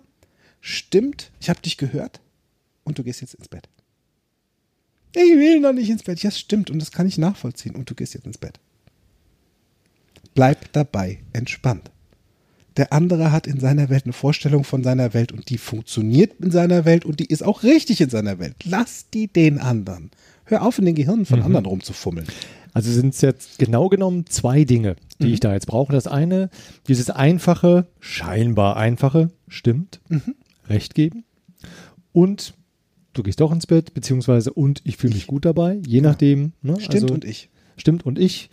stimmt, ich habe dich gehört und du gehst jetzt ins Bett. Ich will noch nicht ins Bett. Ja, es stimmt und das kann ich nachvollziehen und du gehst jetzt ins Bett. Bleib dabei entspannt. Der andere hat in seiner Welt eine Vorstellung von seiner Welt und die funktioniert in seiner Welt und die ist auch richtig in seiner Welt. Lass die den anderen. Hör auf, in den Gehirnen von anderen rumzufummeln. Also sind es jetzt genau genommen zwei Dinge, die Mhm. ich da jetzt brauche. Das eine, dieses einfache, scheinbar einfache, stimmt, Mhm. Recht geben. Und du gehst doch ins Bett, beziehungsweise und ich fühle mich gut dabei, je nachdem. Ne? Stimmt also, und ich. Stimmt und ich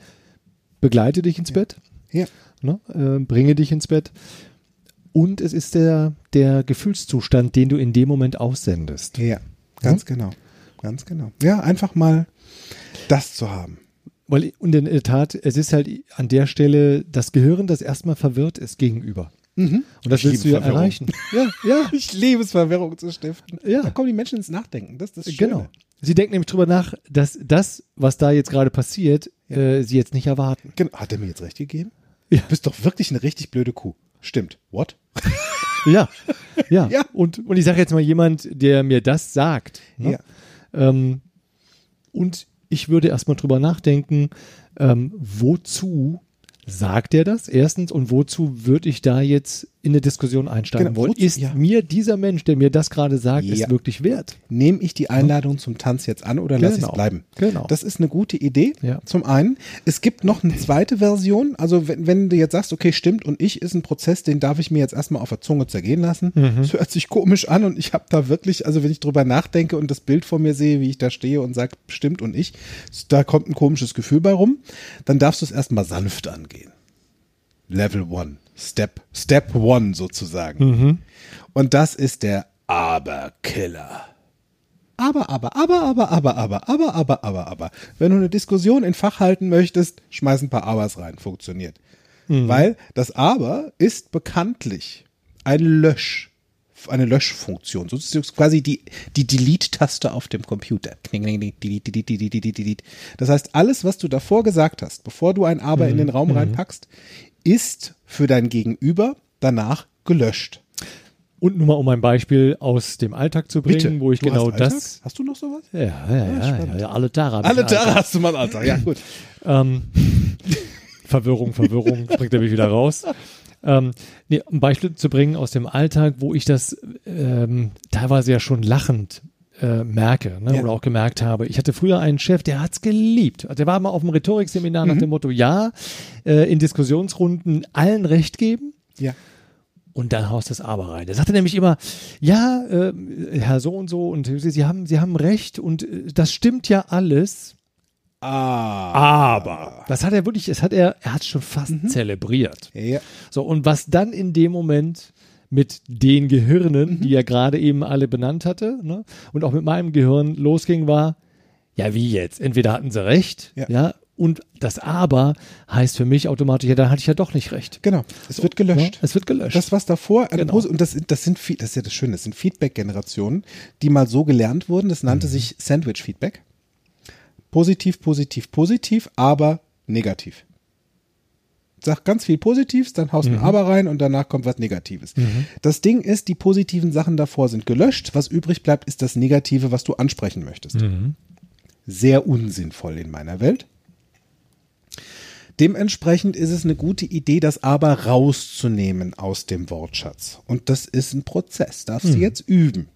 begleite dich ins Bett, Ja. ne? äh, bringe dich ins Bett. Und es ist der, der Gefühlszustand, den du in dem Moment aussendest. Ja, ganz genau. Ganz genau. Ja, einfach mal das zu haben. Weil, und in der Tat, es ist halt an der Stelle das Gehirn, das erstmal verwirrt ist gegenüber. Und das Ich willst du ja Verwirrung. erreichen. Ja, ja, Ich liebe es, Verwirrung zu stiften. Ja. Da kommen die Menschen ins Nachdenken. Das ist das Schöne. genau. Sie denken nämlich drüber nach, dass das, was da jetzt gerade passiert, äh, sie jetzt nicht erwarten. Genau. Hat er mir jetzt recht gegeben? Ja. Du bist doch wirklich eine richtig blöde Kuh. Stimmt. What? Ja, ja. Ja. Und, und ich sage jetzt mal jemand, der mir das sagt. Ne? Ja. Ähm, und ich würde erstmal drüber nachdenken, ähm, wozu sagt er das? Erstens, und wozu würde ich da jetzt in eine Diskussion einsteigen Genau, wollen? wozu- Ist ja. mir dieser Mensch, der mir das gerade sagt, Ja. es wirklich wert? Nehme ich die Einladung zum Tanz jetzt an oder lasse ich es Genau. bleiben? Genau. Das ist eine gute Idee. Ja. Zum einen. Es gibt noch eine zweite Version. Also wenn, wenn du jetzt sagst, okay, stimmt und ich ist ein Prozess, den darf ich mir jetzt erstmal auf der Zunge zergehen lassen. Mhm. Das hört sich komisch an und ich habe da wirklich, also wenn ich drüber nachdenke und das Bild vor mir sehe, wie ich da stehe und sage, stimmt und ich, da kommt ein komisches Gefühl bei rum, dann darfst du es erstmal sanft angehen. Level One. Step, Step One sozusagen. Und das ist der Aberkiller. Aber, aber, aber, aber, aber, aber, aber, aber, aber, aber. Wenn du eine Diskussion in Fach halten möchtest, schmeiß ein paar Abers rein. Funktioniert. Weil das Aber ist bekanntlich ein Lösch, eine Löschfunktion. So ist quasi die, die Delete-Taste auf dem Computer. Das heißt, alles, was du davor gesagt hast, bevor du ein Aber in den Raum reinpackst, ist für dein Gegenüber danach gelöscht. Und nur mal um ein Beispiel aus dem Alltag zu bringen, wo ich Du genau das. Hast du noch sowas? Ja, ja, ja, ja, ja, alle ich Alle Alltag. hast du mal Alltag. Ja, gut. Ähm, Verwirrung, Verwirrung, bringt er mich wieder raus. Ähm, nee, um ein Beispiel zu bringen aus dem Alltag, wo ich das ähm, teilweise ja schon lachend äh, merke ne, Ja. oder auch gemerkt habe. Ich hatte früher einen Chef, der hat's geliebt. Der war mal auf dem Rhetorikseminar Mhm. nach dem Motto, ja, äh, in Diskussionsrunden allen Recht geben. Ja. Und dann haust das Aber rein. Der sagte nämlich immer, ja, äh, Herr so und so, und Sie haben, Sie haben recht und äh, das stimmt ja alles. Ah. Aber. Das hat er wirklich, das hat er, er hat schon fast zelebriert. Ja. So, und was dann in dem Moment mit den Gehirnen, die er gerade eben alle benannt hatte, ne, und auch mit meinem Gehirn losging, war, ja, wie jetzt? Entweder hatten sie recht, Ja. ja, und das Aber heißt für mich automatisch, ja, da hatte ich ja doch nicht recht. Genau. Es wird Ja, gelöscht. es wird gelöscht. Das, was davor, eine Genau. Pose- und das, das sind, das ist ja das Schöne, das sind Feedback-Generationen, die mal so gelernt wurden. Das Mhm. nannte sich Sandwich-Feedback. Positiv, positiv, positiv, aber negativ. Sag ganz viel Positives, dann haust Mhm. ein Aber rein und danach kommt was Negatives. Das Ding ist, die positiven Sachen davor sind gelöscht. Was übrig bleibt, ist das Negative, was du ansprechen möchtest. Mhm. Sehr unsinnvoll in meiner Welt. Dementsprechend ist es eine gute Idee, das aber rauszunehmen aus dem Wortschatz. Und das ist ein Prozess, darfst du jetzt üben.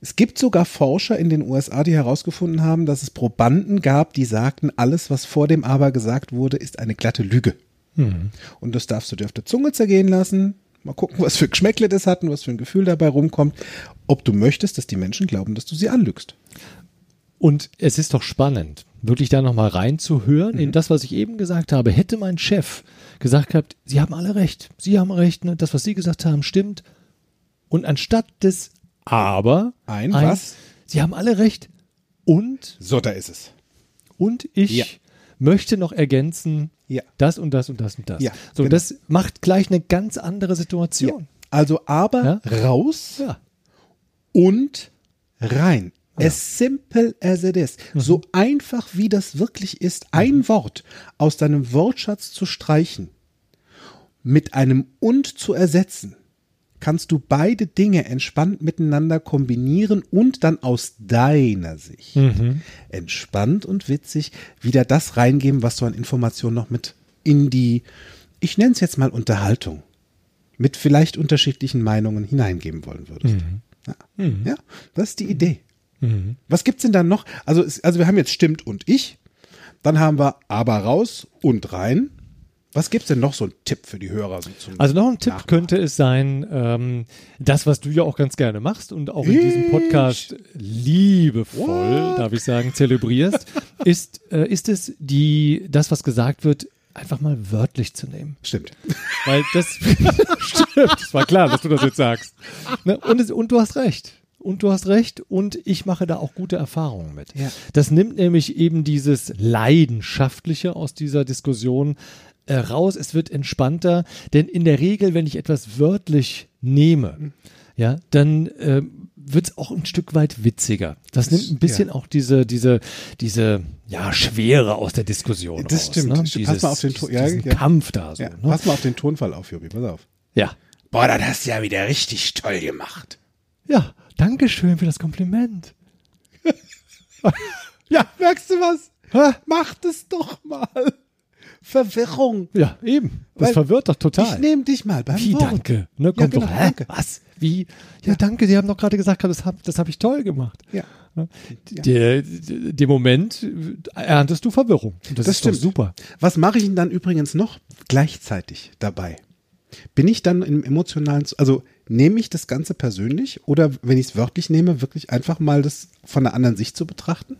Es gibt sogar Forscher in den USA, die herausgefunden haben, dass es Probanden gab, die sagten, alles, was vor dem aber gesagt wurde, ist eine glatte Lüge. Und das darfst du dir auf der Zunge zergehen lassen. Mal gucken, was für Geschmäckle das hat und was für ein Gefühl dabei rumkommt. Ob du möchtest, dass die Menschen glauben, dass du sie anlügst. Und es ist doch spannend, wirklich da nochmal reinzuhören Mhm. in das, was ich eben gesagt habe. Hätte mein Chef gesagt gehabt, Sie haben alle recht, Sie haben recht, ne? das, was Sie gesagt haben, stimmt. Und anstatt des Aber, Ein was? Sie haben alle recht. Und, So, da ist es. und ich Ja. möchte noch ergänzen, Ja. das und das und das und das. Ja, so, genau. das macht gleich eine ganz andere Ja. Situation. Also aber Ja. raus Ja. und rein. As simple as it is. So einfach wie das wirklich ist, ein Wort aus deinem Wortschatz zu streichen, mit einem und zu ersetzen, kannst du beide Dinge entspannt miteinander kombinieren und dann aus deiner Sicht entspannt und witzig wieder das reingeben, was du an Informationen noch mit in die, ich nenne es jetzt mal Unterhaltung, mit vielleicht unterschiedlichen Meinungen hineingeben wollen würdest. Ja. ja, das ist die Idee. Was gibt's denn dann noch? Also, also wir haben jetzt stimmt und ich, dann haben wir aber raus und rein. Was gibt's denn noch so ein Tipp für die Hörer? So zum Also noch ein Tipp Nachmachen? könnte es sein, ähm, das, was du ja auch ganz gerne machst und auch in diesem? Podcast liebevoll, What? darf ich sagen, zelebrierst, ist, äh, ist es die, das, was gesagt wird, einfach mal wörtlich zu nehmen. Stimmt. Weil das stimmt, es war klar, dass du das jetzt sagst. Ne? Und, es, und du hast recht. Und du hast recht und ich mache da auch gute Erfahrungen mit. Ja. Das nimmt nämlich eben dieses Leidenschaftliche aus dieser Diskussion äh, raus. Es wird entspannter, denn in der Regel, wenn ich etwas wörtlich nehme, ja, dann äh, wird es auch ein Stück weit witziger. Das nimmt ein bisschen ja. auch diese, diese, diese ja, Schwere aus der Diskussion Das raus. stimmt. Ne? Pass mal Dieses- auf den Ton- ja, ja. Kampf da so. Ja, ne? Pass mal auf den Tonfall auf, Jobi, pass auf. Ja. Boah, das hast du ja wieder richtig toll gemacht. Ja, danke schön für das Kompliment. Ja, merkst du was? Mach das doch mal. Verwirrung. Ja, eben. Das Weil verwirrt doch total. Ich nehme dich mal beim Wie, Wort. danke? Ne, kommt genau, doch, hä? danke. Was? Wie? Ja, danke, Sie haben doch gerade gesagt, das habe das hab ich toll gemacht. Ja. Ne? Der, der, dem Moment erntest du Verwirrung. Das, Das stimmt. super. Was mache ich denn dann übrigens noch gleichzeitig dabei? Bin ich dann im emotionalen, also nehme ich das Ganze persönlich oder wenn ich es wörtlich nehme, wirklich einfach mal das von einer anderen Sicht zu betrachten?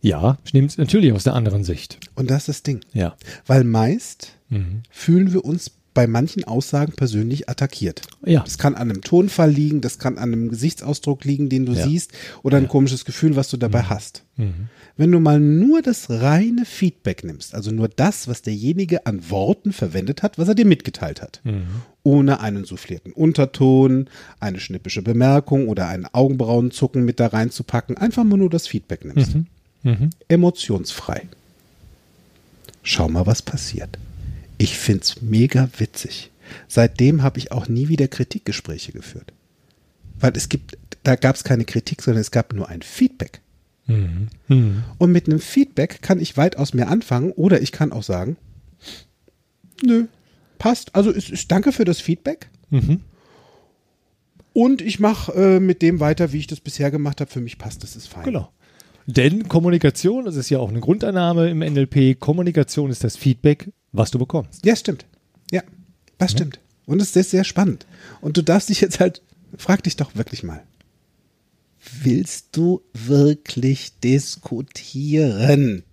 Ja, ich nehme es natürlich aus der anderen Sicht. Und das ist das Ding. Ja. Weil meist Mhm. fühlen wir uns bei manchen Aussagen persönlich attackiert. Ja. Das kann an einem Tonfall liegen, das kann an einem Gesichtsausdruck liegen, den du Ja. Mhm. siehst, oder ein komisches Gefühl, was du dabei hast. Wenn du mal nur das reine Feedback nimmst, also nur das, was derjenige an Worten verwendet hat, was er dir mitgeteilt hat, Mhm. ohne einen soufflierten Unterton, eine schnippische Bemerkung oder einen Augenbrauenzucken mit da reinzupacken, einfach mal nur das Feedback nimmst. Mhm. Emotionsfrei. Schau mal, was passiert. Ich find's mega witzig. Seitdem habe ich auch nie wieder Kritikgespräche geführt. Weil es gibt, da gab es keine Kritik, sondern es gab nur ein Feedback. Mhm. Mhm. Und mit einem Feedback kann ich weitaus mehr anfangen oder ich kann auch sagen, nö, passt. Also ich, ich danke für das Feedback. Mhm. Und ich mache äh, mit dem weiter, wie ich das bisher gemacht habe. Für mich passt das, ist fein. Genau. Denn Kommunikation, das ist ja auch eine Grundannahme im NLP, Kommunikation ist das Feedback, was du bekommst. Ja, stimmt. Ja, das stimmt. Und es ist sehr spannend. Und du darfst dich jetzt halt, frag dich doch wirklich mal. Willst du wirklich diskutieren?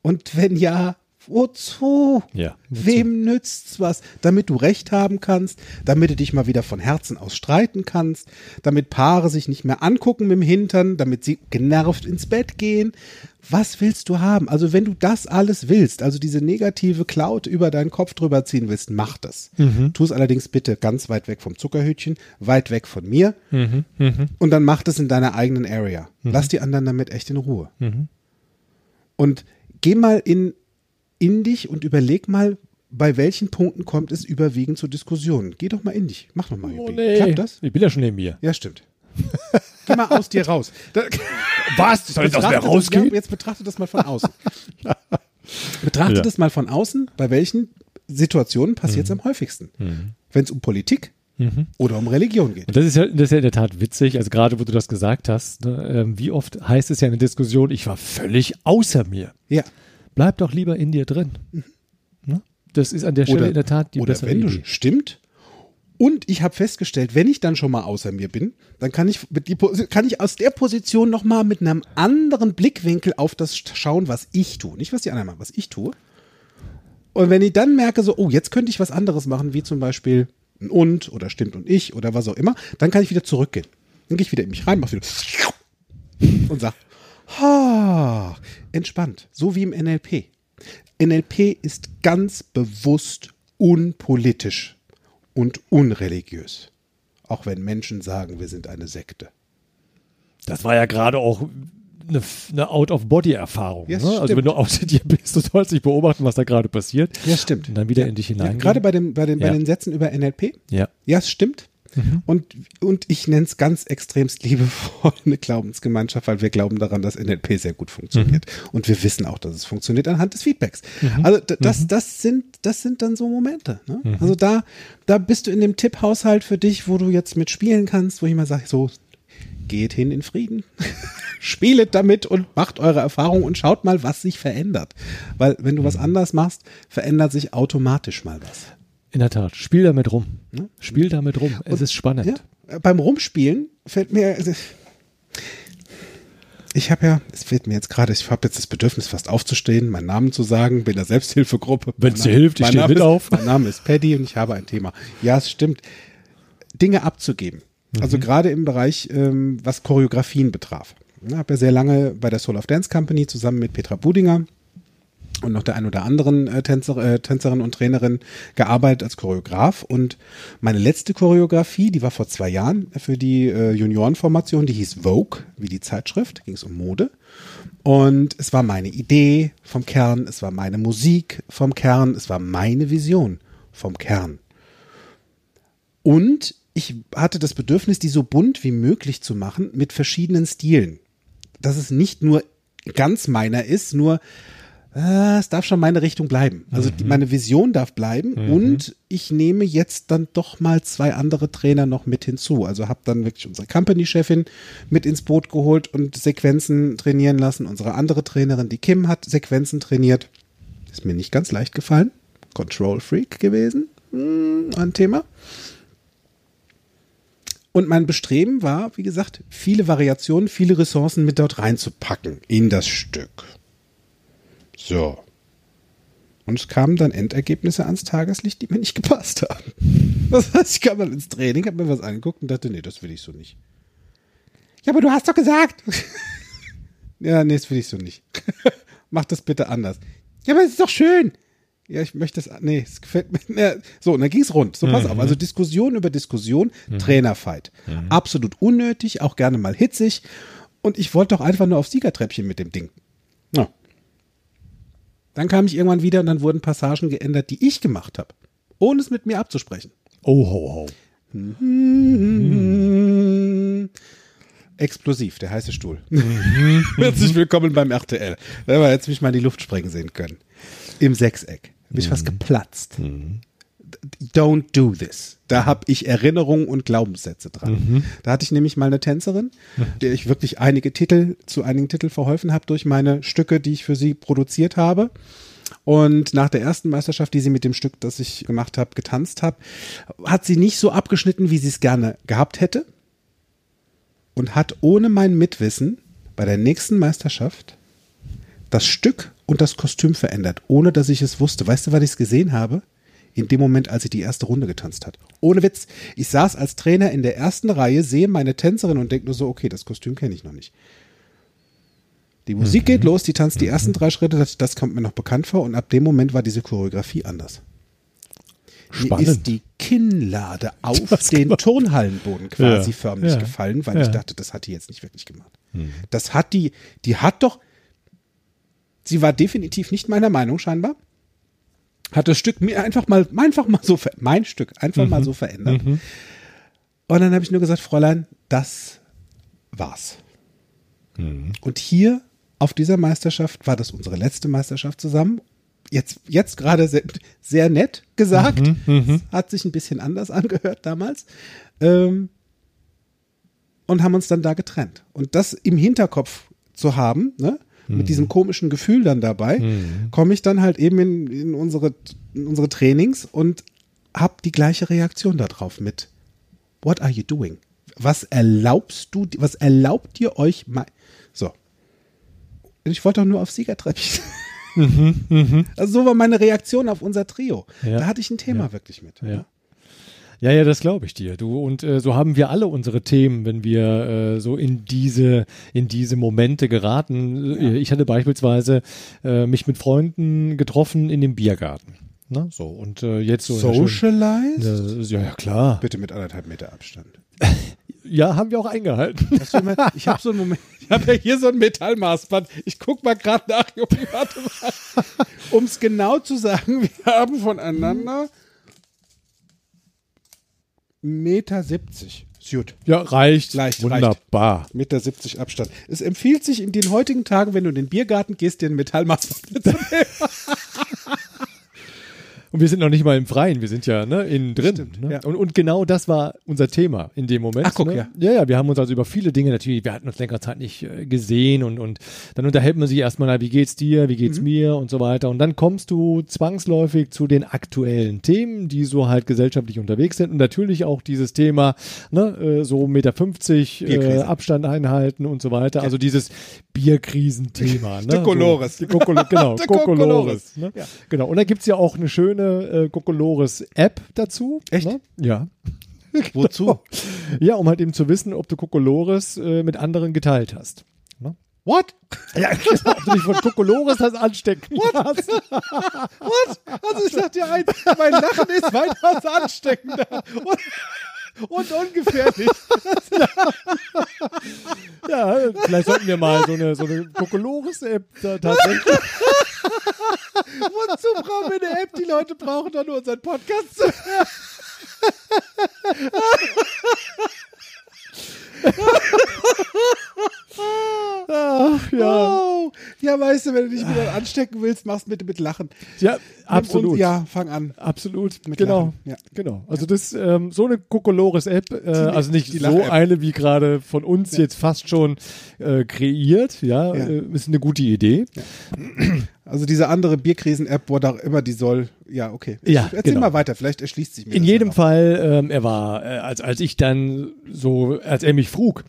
Und wenn ja, wozu? Ja, wozu? Wem nützt's was? Damit du Recht haben kannst, damit du dich mal wieder von Herzen aus streiten kannst, damit Paare sich nicht mehr angucken mit dem Hintern, damit sie genervt ins Bett gehen. Was willst du haben? Also wenn du das alles willst, also diese negative Cloud über deinen Kopf drüber ziehen willst, mach das. Tu es allerdings bitte ganz weit weg vom Zuckerhütchen, weit weg von mir. Und dann mach das in deiner eigenen Area. Lass die anderen damit echt in Ruhe. Und geh mal in, in dich und überleg mal, bei welchen Punkten kommt es überwiegend zu Diskussionen. Geh doch mal in dich. Mach doch mal. Oh nee. Klappt das? Ich bin ja schon neben mir. Ja, stimmt. Geh mal aus dir raus. Da, Was? Soll ich aus mir betrachte das- rausgehen? Ja, jetzt betrachte das mal von außen. betrachte Ja. das mal von außen. Bei welchen Situationen passiert Mhm. es am häufigsten? Wenn es um Politik oder um Religion geht. Und das ist, ja, das ist ja in der Tat witzig, also gerade wo du das gesagt hast, ne, ähm, wie oft heißt es ja in der Diskussion, ich war völlig außer mir. Ja. Bleib doch lieber in dir drin. Ne? Das ist an der Stelle Oder, in der Tat die oder bessere wenn du Idee. stimmt. Und ich habe festgestellt, wenn ich dann schon mal außer mir bin, dann kann ich, mit die, kann ich aus der Position noch mal mit einem anderen Blickwinkel auf das schauen, was ich tue. Nicht, was die anderen machen, was ich tue. Und wenn ich dann merke, so, oh, jetzt könnte ich was anderes machen, wie zum Beispiel ein und oder stimmt und ich oder was auch immer, dann kann ich wieder zurückgehen. Dann gehe ich wieder in mich rein, mach wieder und sag, ha, entspannt, so wie im NLP. NLP ist ganz bewusst unpolitisch und unreligiös. Auch wenn Menschen sagen, wir sind eine Sekte. Das war ja gerade auch eine, eine Out-of-Body-Erfahrung. Ja, ne? Also wenn du außer dir bist, du sollst dich beobachten, was da gerade passiert. Ja, stimmt. Und dann wieder in dich Ja, hinein. gerade bei, dem, bei, den, bei Ja. den Sätzen über NLP. Ja. Ja, es stimmt. Und, und ich nenne es ganz extremst liebevoll eine Glaubensgemeinschaft, weil wir glauben daran, dass NLP sehr gut funktioniert. Und wir wissen auch, dass es funktioniert anhand des Feedbacks. Also d- das, das, sind, das sind dann so Momente. Ne? Also da, da bist du in dem Tipphaushalt für dich, wo du jetzt mitspielen kannst, wo ich mal sage, so, geht hin in Frieden. Spielet damit und macht eure Erfahrung und schaut mal, was sich verändert. Weil wenn du was anders machst, verändert sich automatisch mal was. In der Tat. Spiel damit rum. Spiel damit rum. Es ist spannend. Ja, beim Rumspielen fällt mir. also, Ich habe ja, es fehlt mir jetzt gerade, ich habe jetzt das Bedürfnis, fast aufzustehen, meinen Namen zu sagen, bin in der Selbsthilfegruppe. Wenn's Mein dir hilft, ich mein steh Name mit ist, auf. Mein Name ist Paddy und ich habe ein Thema. Ja, es stimmt. Dinge abzugeben. Also Mhm. gerade im Bereich, ähm, was Choreografien betraf. Ich habe ja sehr lange bei der Soul of Dance Company zusammen mit Petra Budinger und noch der ein oder anderen äh, Tänzer, äh, Tänzerin und Trainerin gearbeitet als Choreograf. Und meine letzte Choreografie, die war vor zwei Jahren für die äh, Juniorenformation, die hieß Vogue, wie die Zeitschrift, ging es um Mode. Und es war meine Idee vom Kern, es war meine Musik vom Kern, es war meine Vision vom Kern. Und ich hatte das Bedürfnis, die so bunt wie möglich zu machen mit verschiedenen Stilen. Dass es nicht nur ganz meiner ist, nur äh, es darf schon meine Richtung bleiben. Also die, meine Vision darf bleiben und ich nehme jetzt dann doch mal zwei andere Trainer noch mit hinzu. Also habe dann wirklich unsere Company-Chefin mit ins Boot geholt und Sequenzen trainieren lassen. Unsere andere Trainerin, die Kim, hat Sequenzen trainiert. Ist mir nicht ganz leicht gefallen. Control Freak gewesen. Hm, ein Thema. Und mein Bestreben war, wie gesagt, viele Variationen, viele Ressourcen mit dort reinzupacken in das Stück. So. Und es kamen dann Endergebnisse ans Tageslicht, die mir nicht gepasst haben. Das heißt, ich kam dann ins Training, habe mir was angeguckt und dachte, nee, das will ich so nicht. Ja, aber du hast doch gesagt. ja, nee, das will ich so nicht. Mach das bitte anders. Ja, aber es ist doch schön. Ja, ich möchte das. Nee, es gefällt mir. Ja, so, und dann ging es rund. So, pass auf. Also Diskussion über Diskussion, Trainerfight. Absolut unnötig, auch gerne mal hitzig. Und ich wollte doch einfach nur auf Siegertreppchen mit dem Ding. Dann kam ich irgendwann wieder und dann wurden Passagen geändert, die ich gemacht habe. Ohne es mit mir abzusprechen. Oh, ho, ho. Explosiv, der heiße Stuhl. Herzlich willkommen beim RTL. Da wir jetzt mich mal in die Luft sprengen sehen können. Im Sechseck. Bin ich fast geplatzt. Don't do this. Da habe ich Erinnerungen und Glaubenssätze dran. Mhm. Da hatte ich nämlich mal eine Tänzerin, der ich wirklich einige Titel zu einigen Titeln verholfen habe durch meine Stücke, die ich für sie produziert habe. Und nach der ersten Meisterschaft, die sie mit dem Stück, das ich gemacht habe, getanzt habe, hat sie nicht so abgeschnitten, wie sie es gerne gehabt hätte. Und hat ohne mein Mitwissen bei der nächsten Meisterschaft das Stück und das Kostüm verändert, ohne dass ich es wusste. Weißt du, was ich gesehen habe? In dem Moment, als sie die erste Runde getanzt hat. Ohne Witz. Ich saß als Trainer in der ersten Reihe, sehe meine Tänzerin und denke nur so, okay, das Kostüm kenne ich noch nicht. Die Musik geht los, die tanzt die ersten drei Schritte, das, das kommt mir noch bekannt vor und ab dem Moment war diese Choreografie anders. Mir Spannend. ist die Kinnlade auf den Turnhallenboden quasi Ja, förmlich ja, gefallen, weil ja. ich dachte, das hat die jetzt nicht wirklich gemacht. Das hat die, die hat doch, sie war definitiv nicht meiner Meinung scheinbar, hat das Stück mir einfach mal, einfach mal so, mein Stück einfach mal so verändert. Und dann habe ich nur gesagt, Fräulein, das war's. Und hier auf dieser Meisterschaft war das unsere letzte Meisterschaft zusammen. Jetzt, jetzt gerade sehr, sehr nett gesagt. Hat sich ein bisschen anders angehört damals. Ähm, und haben uns dann da getrennt. Und das im Hinterkopf zu haben, ne, mit diesem komischen Gefühl dann dabei, komme ich dann halt eben in, in, unsere, in unsere Trainings und habe die gleiche Reaktion darauf mit What are you doing? Was erlaubst du, was erlaubt ihr euch? So. Ich wollte doch nur auf Siegertreppchen. Also so war meine Reaktion auf unser Trio. Ja. Da hatte ich ein Thema wirklich mit. Ja. Ja, ja, das glaube ich dir. Du und äh, so haben wir alle unsere Themen, wenn wir äh, so in diese in diese Momente geraten. Äh, Ich hatte beispielsweise äh, mich mit Freunden getroffen in dem Biergarten. Ne? So und äh, jetzt so Socialized? Ja, ja klar. Bitte mit anderthalb Meter Abstand. Ja, haben wir auch eingehalten. Immer, ich habe so einen Moment, ich habe ja hier so ein Metallmaßband. Ich guck mal gerade nach, Juppie, warte mal. Um es genau zu sagen, wir haben voneinander Meter 70. Ist gut. Ja, reicht. Leicht, Wunderbar. Meter 70 Abstand. Es empfiehlt sich in den heutigen Tagen, wenn du in den Biergarten gehst, dir ein Metallmaßband mitzunehmen. Und wir sind noch nicht mal im Freien, wir sind ja ne, innen drin. Stimmt, ne? ja. und, und genau das war unser Thema in dem Moment. Ach, guck, ne? ja. ja, ja, wir haben uns also über viele Dinge natürlich, wir hatten uns längere Zeit nicht äh, gesehen und, und dann unterhält man sich erstmal, na, wie geht's dir, wie Mhm. geht's mir und so weiter. Und dann kommst du zwangsläufig zu den aktuellen Themen, die so halt gesellschaftlich unterwegs sind. Und natürlich auch dieses Thema, ne, äh, so Meter 50 äh. Abstand einhalten und so weiter. Also dieses Bierkrisenthema. Ne? De Colores. So, die Kokolo- genau, De Kokolores. Kokolores. Ne? Ja. Genau. Und da gibt's ja auch eine schöne äh, Kokolores-App dazu. Echt? Ne? Ja. Wozu? Ja, um halt eben zu wissen, ob du Kokolores äh, mit anderen geteilt hast. Ne? What? Ja, genau, ob du dich von Kokolores das anstecken hast. What? Also ich sag dir eins, mein Lachen ist weitaus ansteckender und, und ungefährlich. Ja, vielleicht sollten wir mal so eine, so eine Kokolores-App da tatsächlich. Wozu brauchen wir eine App? Die Leute brauchen doch nur unseren Podcast zu hören. Ach, ja. Oh. Ja, weißt du, wenn du dich wieder anstecken willst, machst bitte mit Lachen. Ja, absolut. Und, ja, fang an. Absolut, Mit genau. Lachen, ja. Genau. Also das ähm, so eine Kokolores-App, äh, also nicht so eine wie gerade von uns jetzt fast schon äh, kreiert, ja, Ja. Äh, ist eine gute Idee. Also diese andere Bierkrisen-App, wo da immer die soll. Ja, okay. Ja, Erzähl genau. mal weiter, vielleicht erschließt sich mir In jedem ja. Fall, ähm, er war, äh, als, als ich dann so, als er mich frug,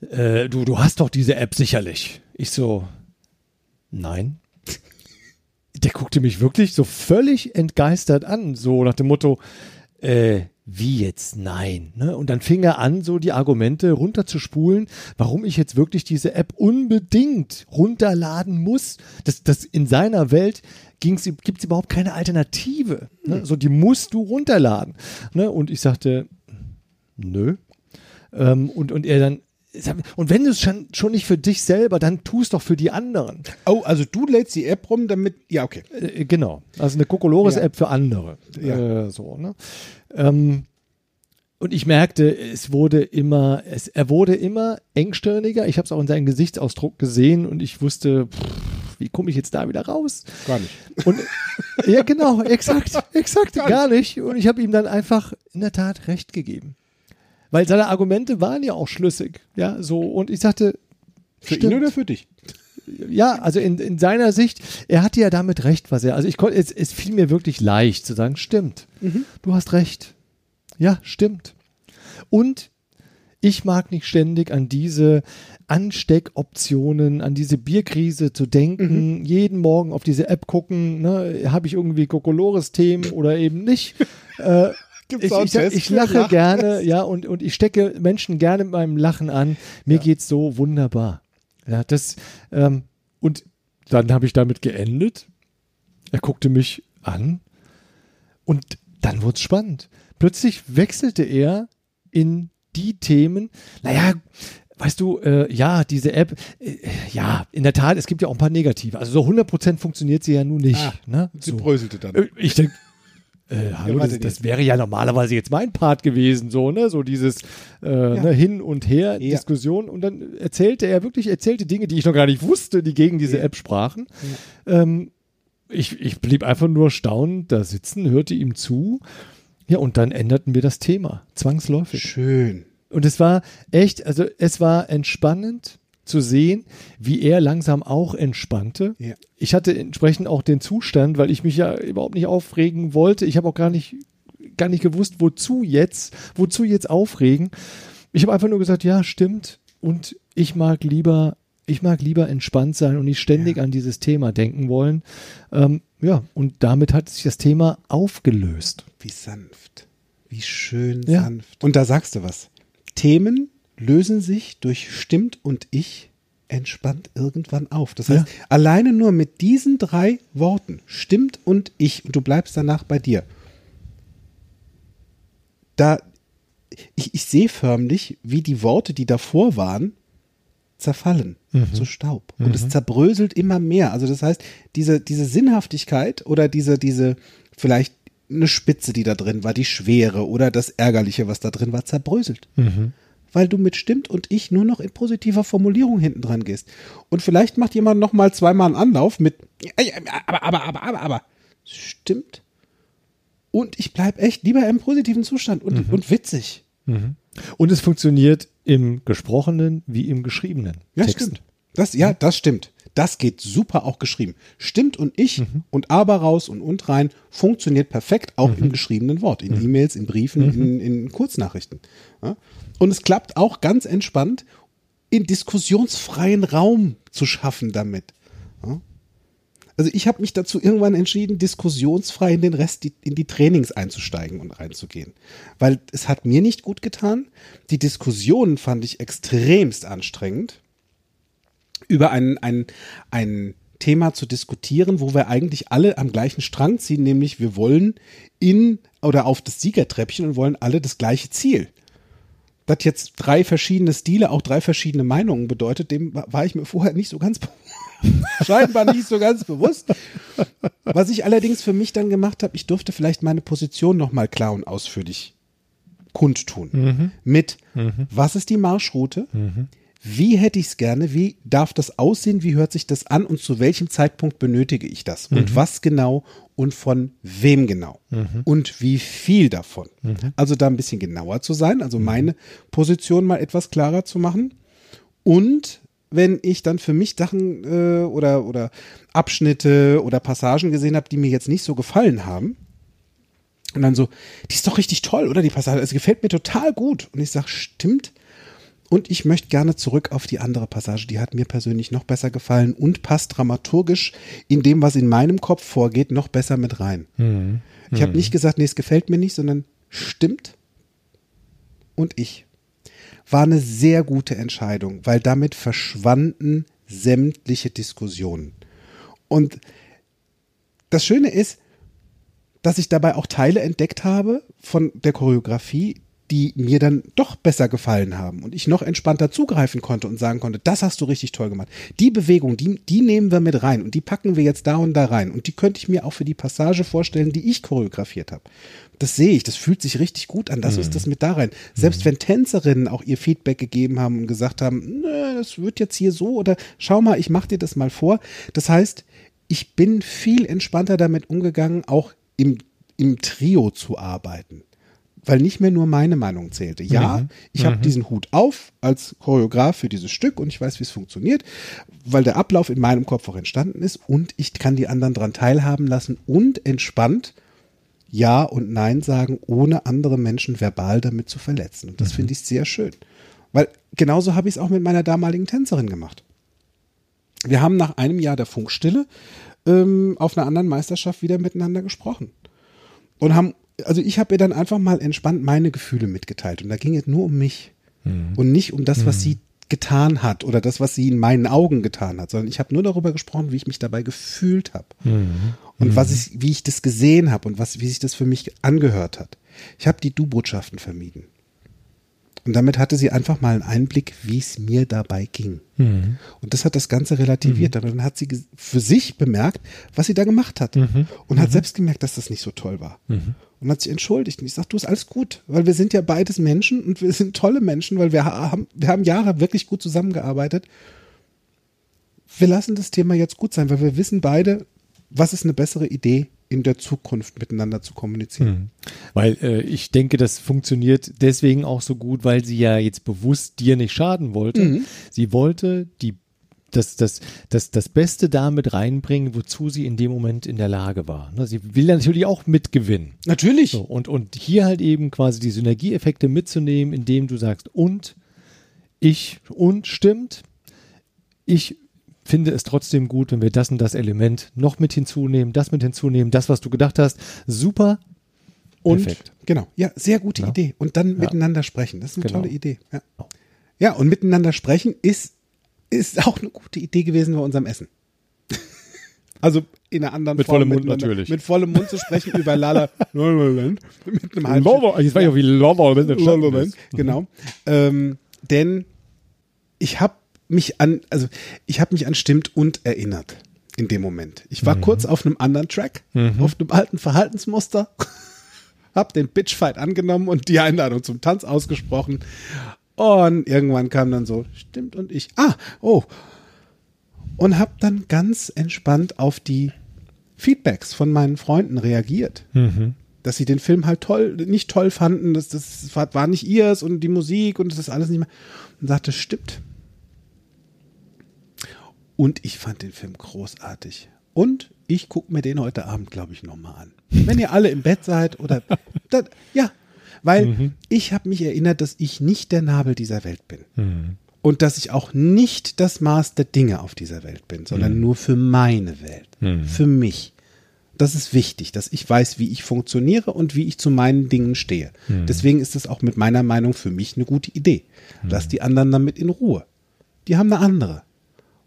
äh, du, du hast doch diese App sicherlich. Ich so, nein. Der guckte mich wirklich so völlig entgeistert an, so nach dem Motto, äh, wie jetzt nein? Ne? Und dann fing er an, so die Argumente runterzuspulen, warum ich jetzt wirklich diese App unbedingt runterladen muss. Das, das in seiner Welt gibt's gibt's überhaupt keine Alternative. Ne? So, die musst du runterladen. Ne? Und ich sagte, nö. Ähm, und, und er dann, und wenn du es schon, schon nicht für dich selber, dann tu es doch für die anderen. Oh, also du lädst die App rum, damit. Ja, okay. Äh, genau. Also eine Kokolores-App für andere. Ja. Äh, so, ne? Ähm, und ich merkte, es wurde immer, es, er wurde immer engstirniger. Ich habe es auch in seinem Gesichtsausdruck gesehen und ich wusste, pff, wie komme ich jetzt da wieder raus? Gar nicht. Und ja, genau, exakt, exakt, gar nicht. Und ich habe ihm dann einfach in der Tat recht gegeben. Weil seine Argumente waren ja auch schlüssig. Ja, so. Und ich sagte, Für stimmt. ihn oder für dich? ja, also in, in seiner Sicht, er hatte ja damit recht, was er, also ich konnte, es, es fiel mir wirklich leicht zu sagen, stimmt, du hast recht. Ja, stimmt. Und ich mag nicht ständig an diese Ansteckoptionen, an diese Bierkrise zu denken, jeden Morgen auf diese App gucken, ne, habe ich irgendwie Kokolores-Themen oder eben nicht. Äh, Gibt's ich, ich, ich lache Lachen? gerne, ja, und, und ich stecke Menschen gerne mit meinem Lachen an. Mir geht's so wunderbar. Ja, das, ähm, und dann habe ich damit geendet. Er guckte mich an und dann wurde es spannend. Plötzlich wechselte er in die Themen, naja, weißt du, äh, ja, diese App, äh, ja, in der Tat, es gibt ja auch ein paar negative. Also so 100% funktioniert sie ja nun nicht. Ah, ne? Sie so. bröselte dann. Äh, Ich denke, äh, hallo, das, das wäre ja normalerweise jetzt mein Part gewesen, so, ne? So dieses äh, ne, Hin und Her, Ja. Diskussion. Und dann erzählte er wirklich, erzählte Dinge, die ich noch gar nicht wusste, die gegen diese App sprachen. Ähm, ich, ich blieb einfach nur staunend da sitzen, hörte ihm zu. Ja, und dann änderten wir das Thema, zwangsläufig. Schön. Und es war echt, also es war entspannend zu sehen, wie er langsam auch entspannte. Ja. Ich hatte entsprechend auch den Zustand, weil ich mich ja überhaupt nicht aufregen wollte. Ich habe auch gar nicht, gar nicht gewusst, wozu jetzt, wozu jetzt aufregen. Ich habe einfach nur gesagt, ja, stimmt. Und ich mag lieber, ich mag lieber entspannt sein und nicht ständig an dieses Thema denken wollen. Ähm, ja, und damit hat sich das Thema aufgelöst. Wie sanft. Wie schön Ja. sanft. Und da sagst du was. Themen lösen sich durch stimmt und ich entspannt irgendwann auf. Das heißt, alleine nur mit diesen drei Worten, stimmt und ich, und du bleibst danach bei dir. Da, ich, ich sehe förmlich, wie die Worte, die davor waren, zerfallen zu Staub. Und es zerbröselt immer mehr. Also das heißt, diese, diese Sinnhaftigkeit oder diese, diese, vielleicht eine Spitze, die da drin war, die Schwere oder das Ärgerliche, was da drin war, zerbröselt. Weil du mit stimmt und ich nur noch in positiver Formulierung hinten dran gehst. Und vielleicht macht jemand noch mal zweimal einen Anlauf mit aber, aber, aber, aber, aber. Stimmt. Und ich bleib echt lieber im positiven Zustand und, und witzig. Und es funktioniert im Gesprochenen wie im Geschriebenen. Ja, Text. stimmt. Das, ja, das stimmt. Das geht super auch geschrieben. Stimmt und ich und aber raus und und rein funktioniert perfekt auch im geschriebenen Wort, in E-Mails, in Briefen, in, in Kurznachrichten. Ja? Und es klappt auch ganz entspannt, in diskussionsfreien Raum zu schaffen damit. Also ich habe mich dazu irgendwann entschieden, diskussionsfrei in den Rest, die, in die Trainings einzusteigen und reinzugehen. Weil es hat mir nicht gut getan. Die Diskussionen fand ich extremst anstrengend über ein, ein, ein Thema zu diskutieren, wo wir eigentlich alle am gleichen Strang ziehen, nämlich wir wollen in oder auf das Siegertreppchen und wollen alle das gleiche Ziel. Das jetzt drei verschiedene Stile, auch drei verschiedene Meinungen bedeutet, dem war ich mir vorher nicht so ganz scheinbar nicht so ganz bewusst. Was ich allerdings für mich dann gemacht habe, ich durfte vielleicht meine Position nochmal klar und ausführlich kundtun. Mit, was ist die Marschroute? Wie hätte ich es gerne? Wie darf das aussehen? Wie hört sich das an? Und zu welchem Zeitpunkt benötige ich das? Und was genau? Und von wem genau? Und wie viel davon? Also da ein bisschen genauer zu sein, also meine Position mal etwas klarer zu machen. Und wenn ich dann für mich Sachen äh, oder, oder Abschnitte oder Passagen gesehen habe, die mir jetzt nicht so gefallen haben, und dann so, die ist doch richtig toll, oder die Passage, es gefällt mir total gut. Und ich sage, stimmt. Und ich möchte gerne zurück auf die andere Passage, die hat mir persönlich noch besser gefallen und passt dramaturgisch in dem, was in meinem Kopf vorgeht, noch besser mit rein. Ich habe nicht gesagt, nee, es gefällt mir nicht, sondern stimmt und ich. War eine sehr gute Entscheidung, weil damit verschwanden sämtliche Diskussionen. Und das Schöne ist, dass ich dabei auch Teile entdeckt habe von der Choreografie, die mir dann doch besser gefallen haben und ich noch entspannter zugreifen konnte und sagen konnte, das hast du richtig toll gemacht. Die Bewegung, die, die nehmen wir mit rein und die packen wir jetzt da und da rein und die könnte ich mir auch für die Passage vorstellen, die ich choreografiert habe. Das sehe ich, das fühlt sich richtig gut an, das mhm. ist das mit da rein. Selbst mhm. wenn Tänzerinnen auch ihr Feedback gegeben haben und gesagt haben, nö, das wird jetzt hier so oder schau mal, ich mach dir das mal vor. Das heißt, ich bin viel entspannter damit umgegangen, auch im, im Trio zu arbeiten weil nicht mehr nur meine Meinung zählte. Ja, mhm. ich habe mhm. diesen Hut auf als Choreograf für dieses Stück und ich weiß, wie es funktioniert, weil der Ablauf in meinem Kopf auch entstanden ist und ich kann die anderen daran teilhaben lassen und entspannt Ja und Nein sagen, ohne andere Menschen verbal damit zu verletzen. Und das mhm. finde ich sehr schön. Weil genauso habe ich es auch mit meiner damaligen Tänzerin gemacht. Wir haben nach einem Jahr der Funkstille ähm, auf einer anderen Meisterschaft wieder miteinander gesprochen und haben also ich habe ihr dann einfach mal entspannt meine Gefühle mitgeteilt und da ging es nur um mich mhm. und nicht um das, was mhm. sie getan hat oder das, was sie in meinen Augen getan hat, sondern ich habe nur darüber gesprochen, wie ich mich dabei gefühlt habe mhm. und was ich, wie ich das gesehen habe und was, wie sich das für mich angehört hat. Ich habe die Du-Botschaften vermieden. Und damit hatte sie einfach mal einen Einblick, wie es mir dabei ging. Mhm. Und das hat das Ganze relativiert. Mhm. dann hat sie für sich bemerkt, was sie da gemacht hat. Mhm. Und hat mhm. selbst gemerkt, dass das nicht so toll war. Mhm. Und hat sich entschuldigt. Und ich sage, du ist alles gut, weil wir sind ja beides Menschen und wir sind tolle Menschen, weil wir haben, wir haben Jahre wirklich gut zusammengearbeitet. Wir lassen das Thema jetzt gut sein, weil wir wissen beide, was ist eine bessere Idee in der Zukunft miteinander zu kommunizieren. Hm. Weil äh, ich denke, das funktioniert deswegen auch so gut, weil sie ja jetzt bewusst dir nicht schaden wollte. Mhm. Sie wollte die das, das, das, das Beste damit reinbringen, wozu sie in dem Moment in der Lage war. Ne, sie will natürlich auch mitgewinnen. Natürlich. So, und, und hier halt eben quasi die Synergieeffekte mitzunehmen, indem du sagst, und ich, und stimmt, ich finde es trotzdem gut, wenn wir das und das Element noch mit hinzunehmen, das mit hinzunehmen, das, was du gedacht hast. Super. Und Perfekt. genau, ja, sehr gute ja. Idee. Und dann ja. miteinander sprechen. Das ist eine genau. tolle Idee. Ja. ja, und miteinander sprechen ist, ist auch eine gute Idee gewesen bei unserem Essen. Also in einer anderen mit Form. Vollem Mund natürlich. Mit vollem Mund zu sprechen über Lala. mit einem halben Jetzt weiß ich auch, wie Lala Genau. Ähm, denn ich habe mich an, also ich habe mich an Stimmt und erinnert in dem Moment. Ich war mhm. kurz auf einem anderen Track, mhm. auf einem alten Verhaltensmuster, hab den Bitchfight angenommen und die Einladung zum Tanz ausgesprochen. Und irgendwann kam dann so, stimmt und ich, ah, oh. Und hab dann ganz entspannt auf die Feedbacks von meinen Freunden reagiert. Mhm. Dass sie den Film halt toll, nicht toll fanden, das, das war nicht ihrs und die Musik und das ist alles nicht mehr. Und sagte, stimmt, und ich fand den Film großartig. Und ich gucke mir den heute Abend, glaube ich, nochmal an. Wenn ihr alle im Bett seid oder das, ja, weil mhm. ich habe mich erinnert, dass ich nicht der Nabel dieser Welt bin. Mhm. Und dass ich auch nicht das Maß der Dinge auf dieser Welt bin, sondern mhm. nur für meine Welt, mhm. für mich. Das ist wichtig, dass ich weiß, wie ich funktioniere und wie ich zu meinen Dingen stehe. Mhm. Deswegen ist es auch mit meiner Meinung für mich eine gute Idee. Lass mhm. die anderen damit in Ruhe. Die haben eine andere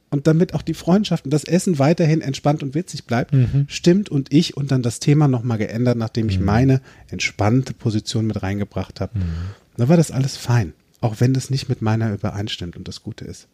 und damit auch die Freundschaft und das Essen weiterhin entspannt und witzig bleibt, mhm. stimmt und ich und dann das Thema nochmal geändert, nachdem ich mhm. meine entspannte Position mit reingebracht habe. Mhm. Da war das alles fein, auch wenn das nicht mit meiner übereinstimmt und das Gute ist.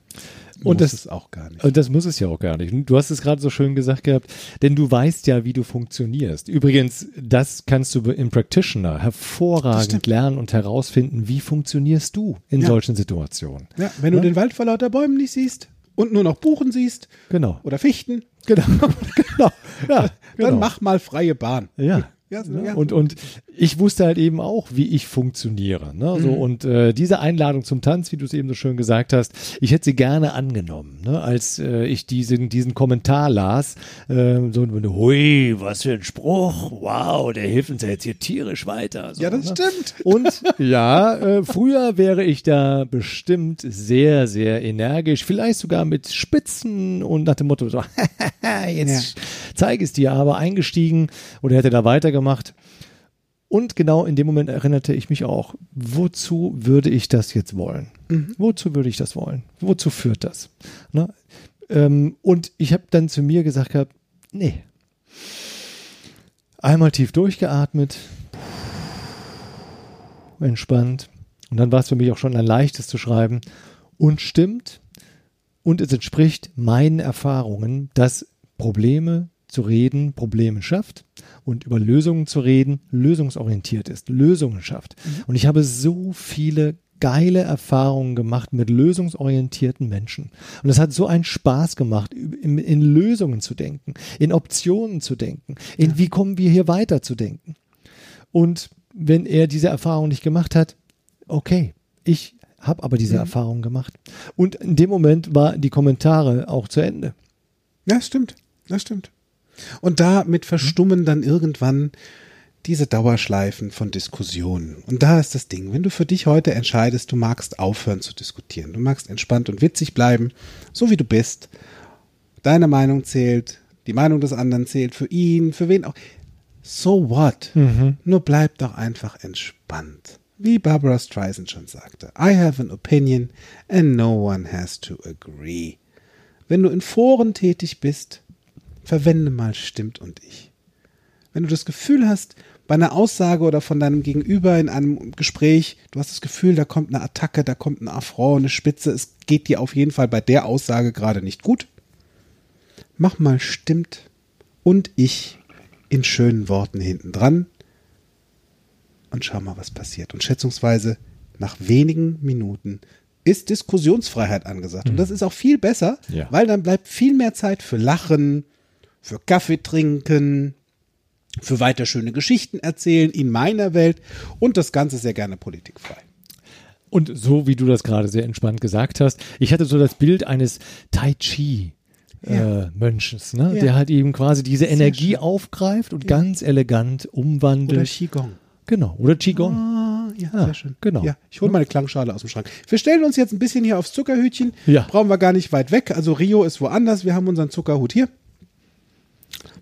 Und das ist auch gar nicht. Und das muss es ja auch gar nicht. Du hast es gerade so schön gesagt gehabt, denn du weißt ja, wie du funktionierst. Übrigens, das kannst du im Practitioner hervorragend lernen und herausfinden, wie funktionierst du in ja. solchen Situationen. Ja, wenn ja? du den Wald vor lauter Bäumen nicht siehst, und nur noch Buchen siehst genau. oder Fichten, genau, genau. Ja, dann genau. mach mal freie Bahn. Ja. Ja, so, ja. Und, und ich wusste halt eben auch, wie ich funktioniere. Ne? So, mhm. Und äh, diese Einladung zum Tanz, wie du es eben so schön gesagt hast, ich hätte sie gerne angenommen, ne? als äh, ich diesen, diesen Kommentar las. Äh, so, hui, was für ein Spruch, wow, der hilft uns ja jetzt hier tierisch weiter. So, ja, das ne? stimmt. Und ja, äh, früher wäre ich da bestimmt sehr, sehr energisch, vielleicht sogar mit Spitzen und nach dem Motto, so, jetzt ja. Zeige es dir, aber eingestiegen oder hätte da weitergemacht gemacht. Und genau in dem Moment erinnerte ich mich auch, wozu würde ich das jetzt wollen? Mhm. Wozu würde ich das wollen? Wozu führt das? Ne? Ähm, und ich habe dann zu mir gesagt gehabt, nee. Einmal tief durchgeatmet, entspannt. Und dann war es für mich auch schon ein leichtes zu schreiben. Und stimmt. Und es entspricht meinen Erfahrungen, dass Probleme zu reden Probleme schafft und über Lösungen zu reden lösungsorientiert ist, Lösungen schafft. Mhm. Und ich habe so viele geile Erfahrungen gemacht mit lösungsorientierten Menschen. Und es hat so einen Spaß gemacht, in, in Lösungen zu denken, in Optionen zu denken, in ja. wie kommen wir hier weiter zu denken. Und wenn er diese Erfahrung nicht gemacht hat, okay, ich habe aber diese mhm. Erfahrung gemacht. Und in dem Moment war die Kommentare auch zu Ende. Ja, stimmt. Das stimmt. Und damit verstummen dann irgendwann diese Dauerschleifen von Diskussionen. Und da ist das Ding, wenn du für dich heute entscheidest, du magst aufhören zu diskutieren, du magst entspannt und witzig bleiben, so wie du bist, deine Meinung zählt, die Meinung des anderen zählt, für ihn, für wen auch. So what? Mhm. Nur bleib doch einfach entspannt. Wie Barbara Streisand schon sagte, I have an opinion and no one has to agree. Wenn du in Foren tätig bist, verwende mal stimmt und ich. Wenn du das Gefühl hast, bei einer Aussage oder von deinem Gegenüber in einem Gespräch, du hast das Gefühl, da kommt eine Attacke, da kommt ein Affront, eine Spitze, es geht dir auf jeden Fall bei der Aussage gerade nicht gut. Mach mal stimmt und ich in schönen Worten hinten dran und schau mal, was passiert. Und schätzungsweise nach wenigen Minuten ist Diskussionsfreiheit angesagt. Und das ist auch viel besser, ja. weil dann bleibt viel mehr Zeit für Lachen, für Kaffee trinken, für weiter schöne Geschichten erzählen in meiner Welt und das Ganze sehr gerne politikfrei. Und so wie du das gerade sehr entspannt gesagt hast, ich hatte so das Bild eines Tai Chi. Ja. Äh, Mönches, ne? Ja. der halt eben quasi diese Energie aufgreift und ja. ganz elegant umwandelt. Oder Qigong. Genau, oder Qigong. Ah, ja, ja, sehr schön. Genau. Ja, ich hole meine Klangschale aus dem Schrank. Wir stellen uns jetzt ein bisschen hier aufs Zuckerhütchen. Ja. Brauchen wir gar nicht weit weg. Also Rio ist woanders. Wir haben unseren Zuckerhut hier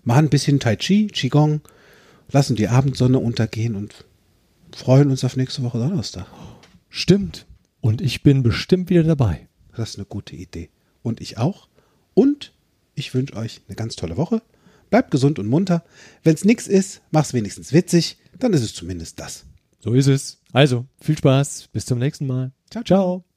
machen ein bisschen Tai Chi, Qigong, lassen die Abendsonne untergehen und freuen uns auf nächste Woche Donnerstag. Stimmt. Und ich bin bestimmt wieder dabei. Das ist eine gute Idee. Und ich auch. Und ich wünsche euch eine ganz tolle Woche. Bleibt gesund und munter. Wenn es nichts ist, mach's wenigstens witzig. Dann ist es zumindest das. So ist es. Also, viel Spaß. Bis zum nächsten Mal. Ciao, ciao.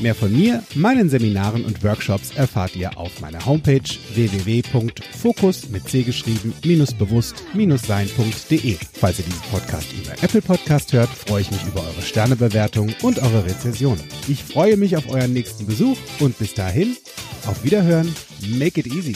Mehr von mir, meinen Seminaren und Workshops erfahrt ihr auf meiner Homepage www.fokus mit C geschrieben bewusst sein.de. Falls ihr diesen Podcast über Apple Podcast hört, freue ich mich über eure Sternebewertung und eure Rezession. Ich freue mich auf euren nächsten Besuch und bis dahin, auf Wiederhören, make it easy.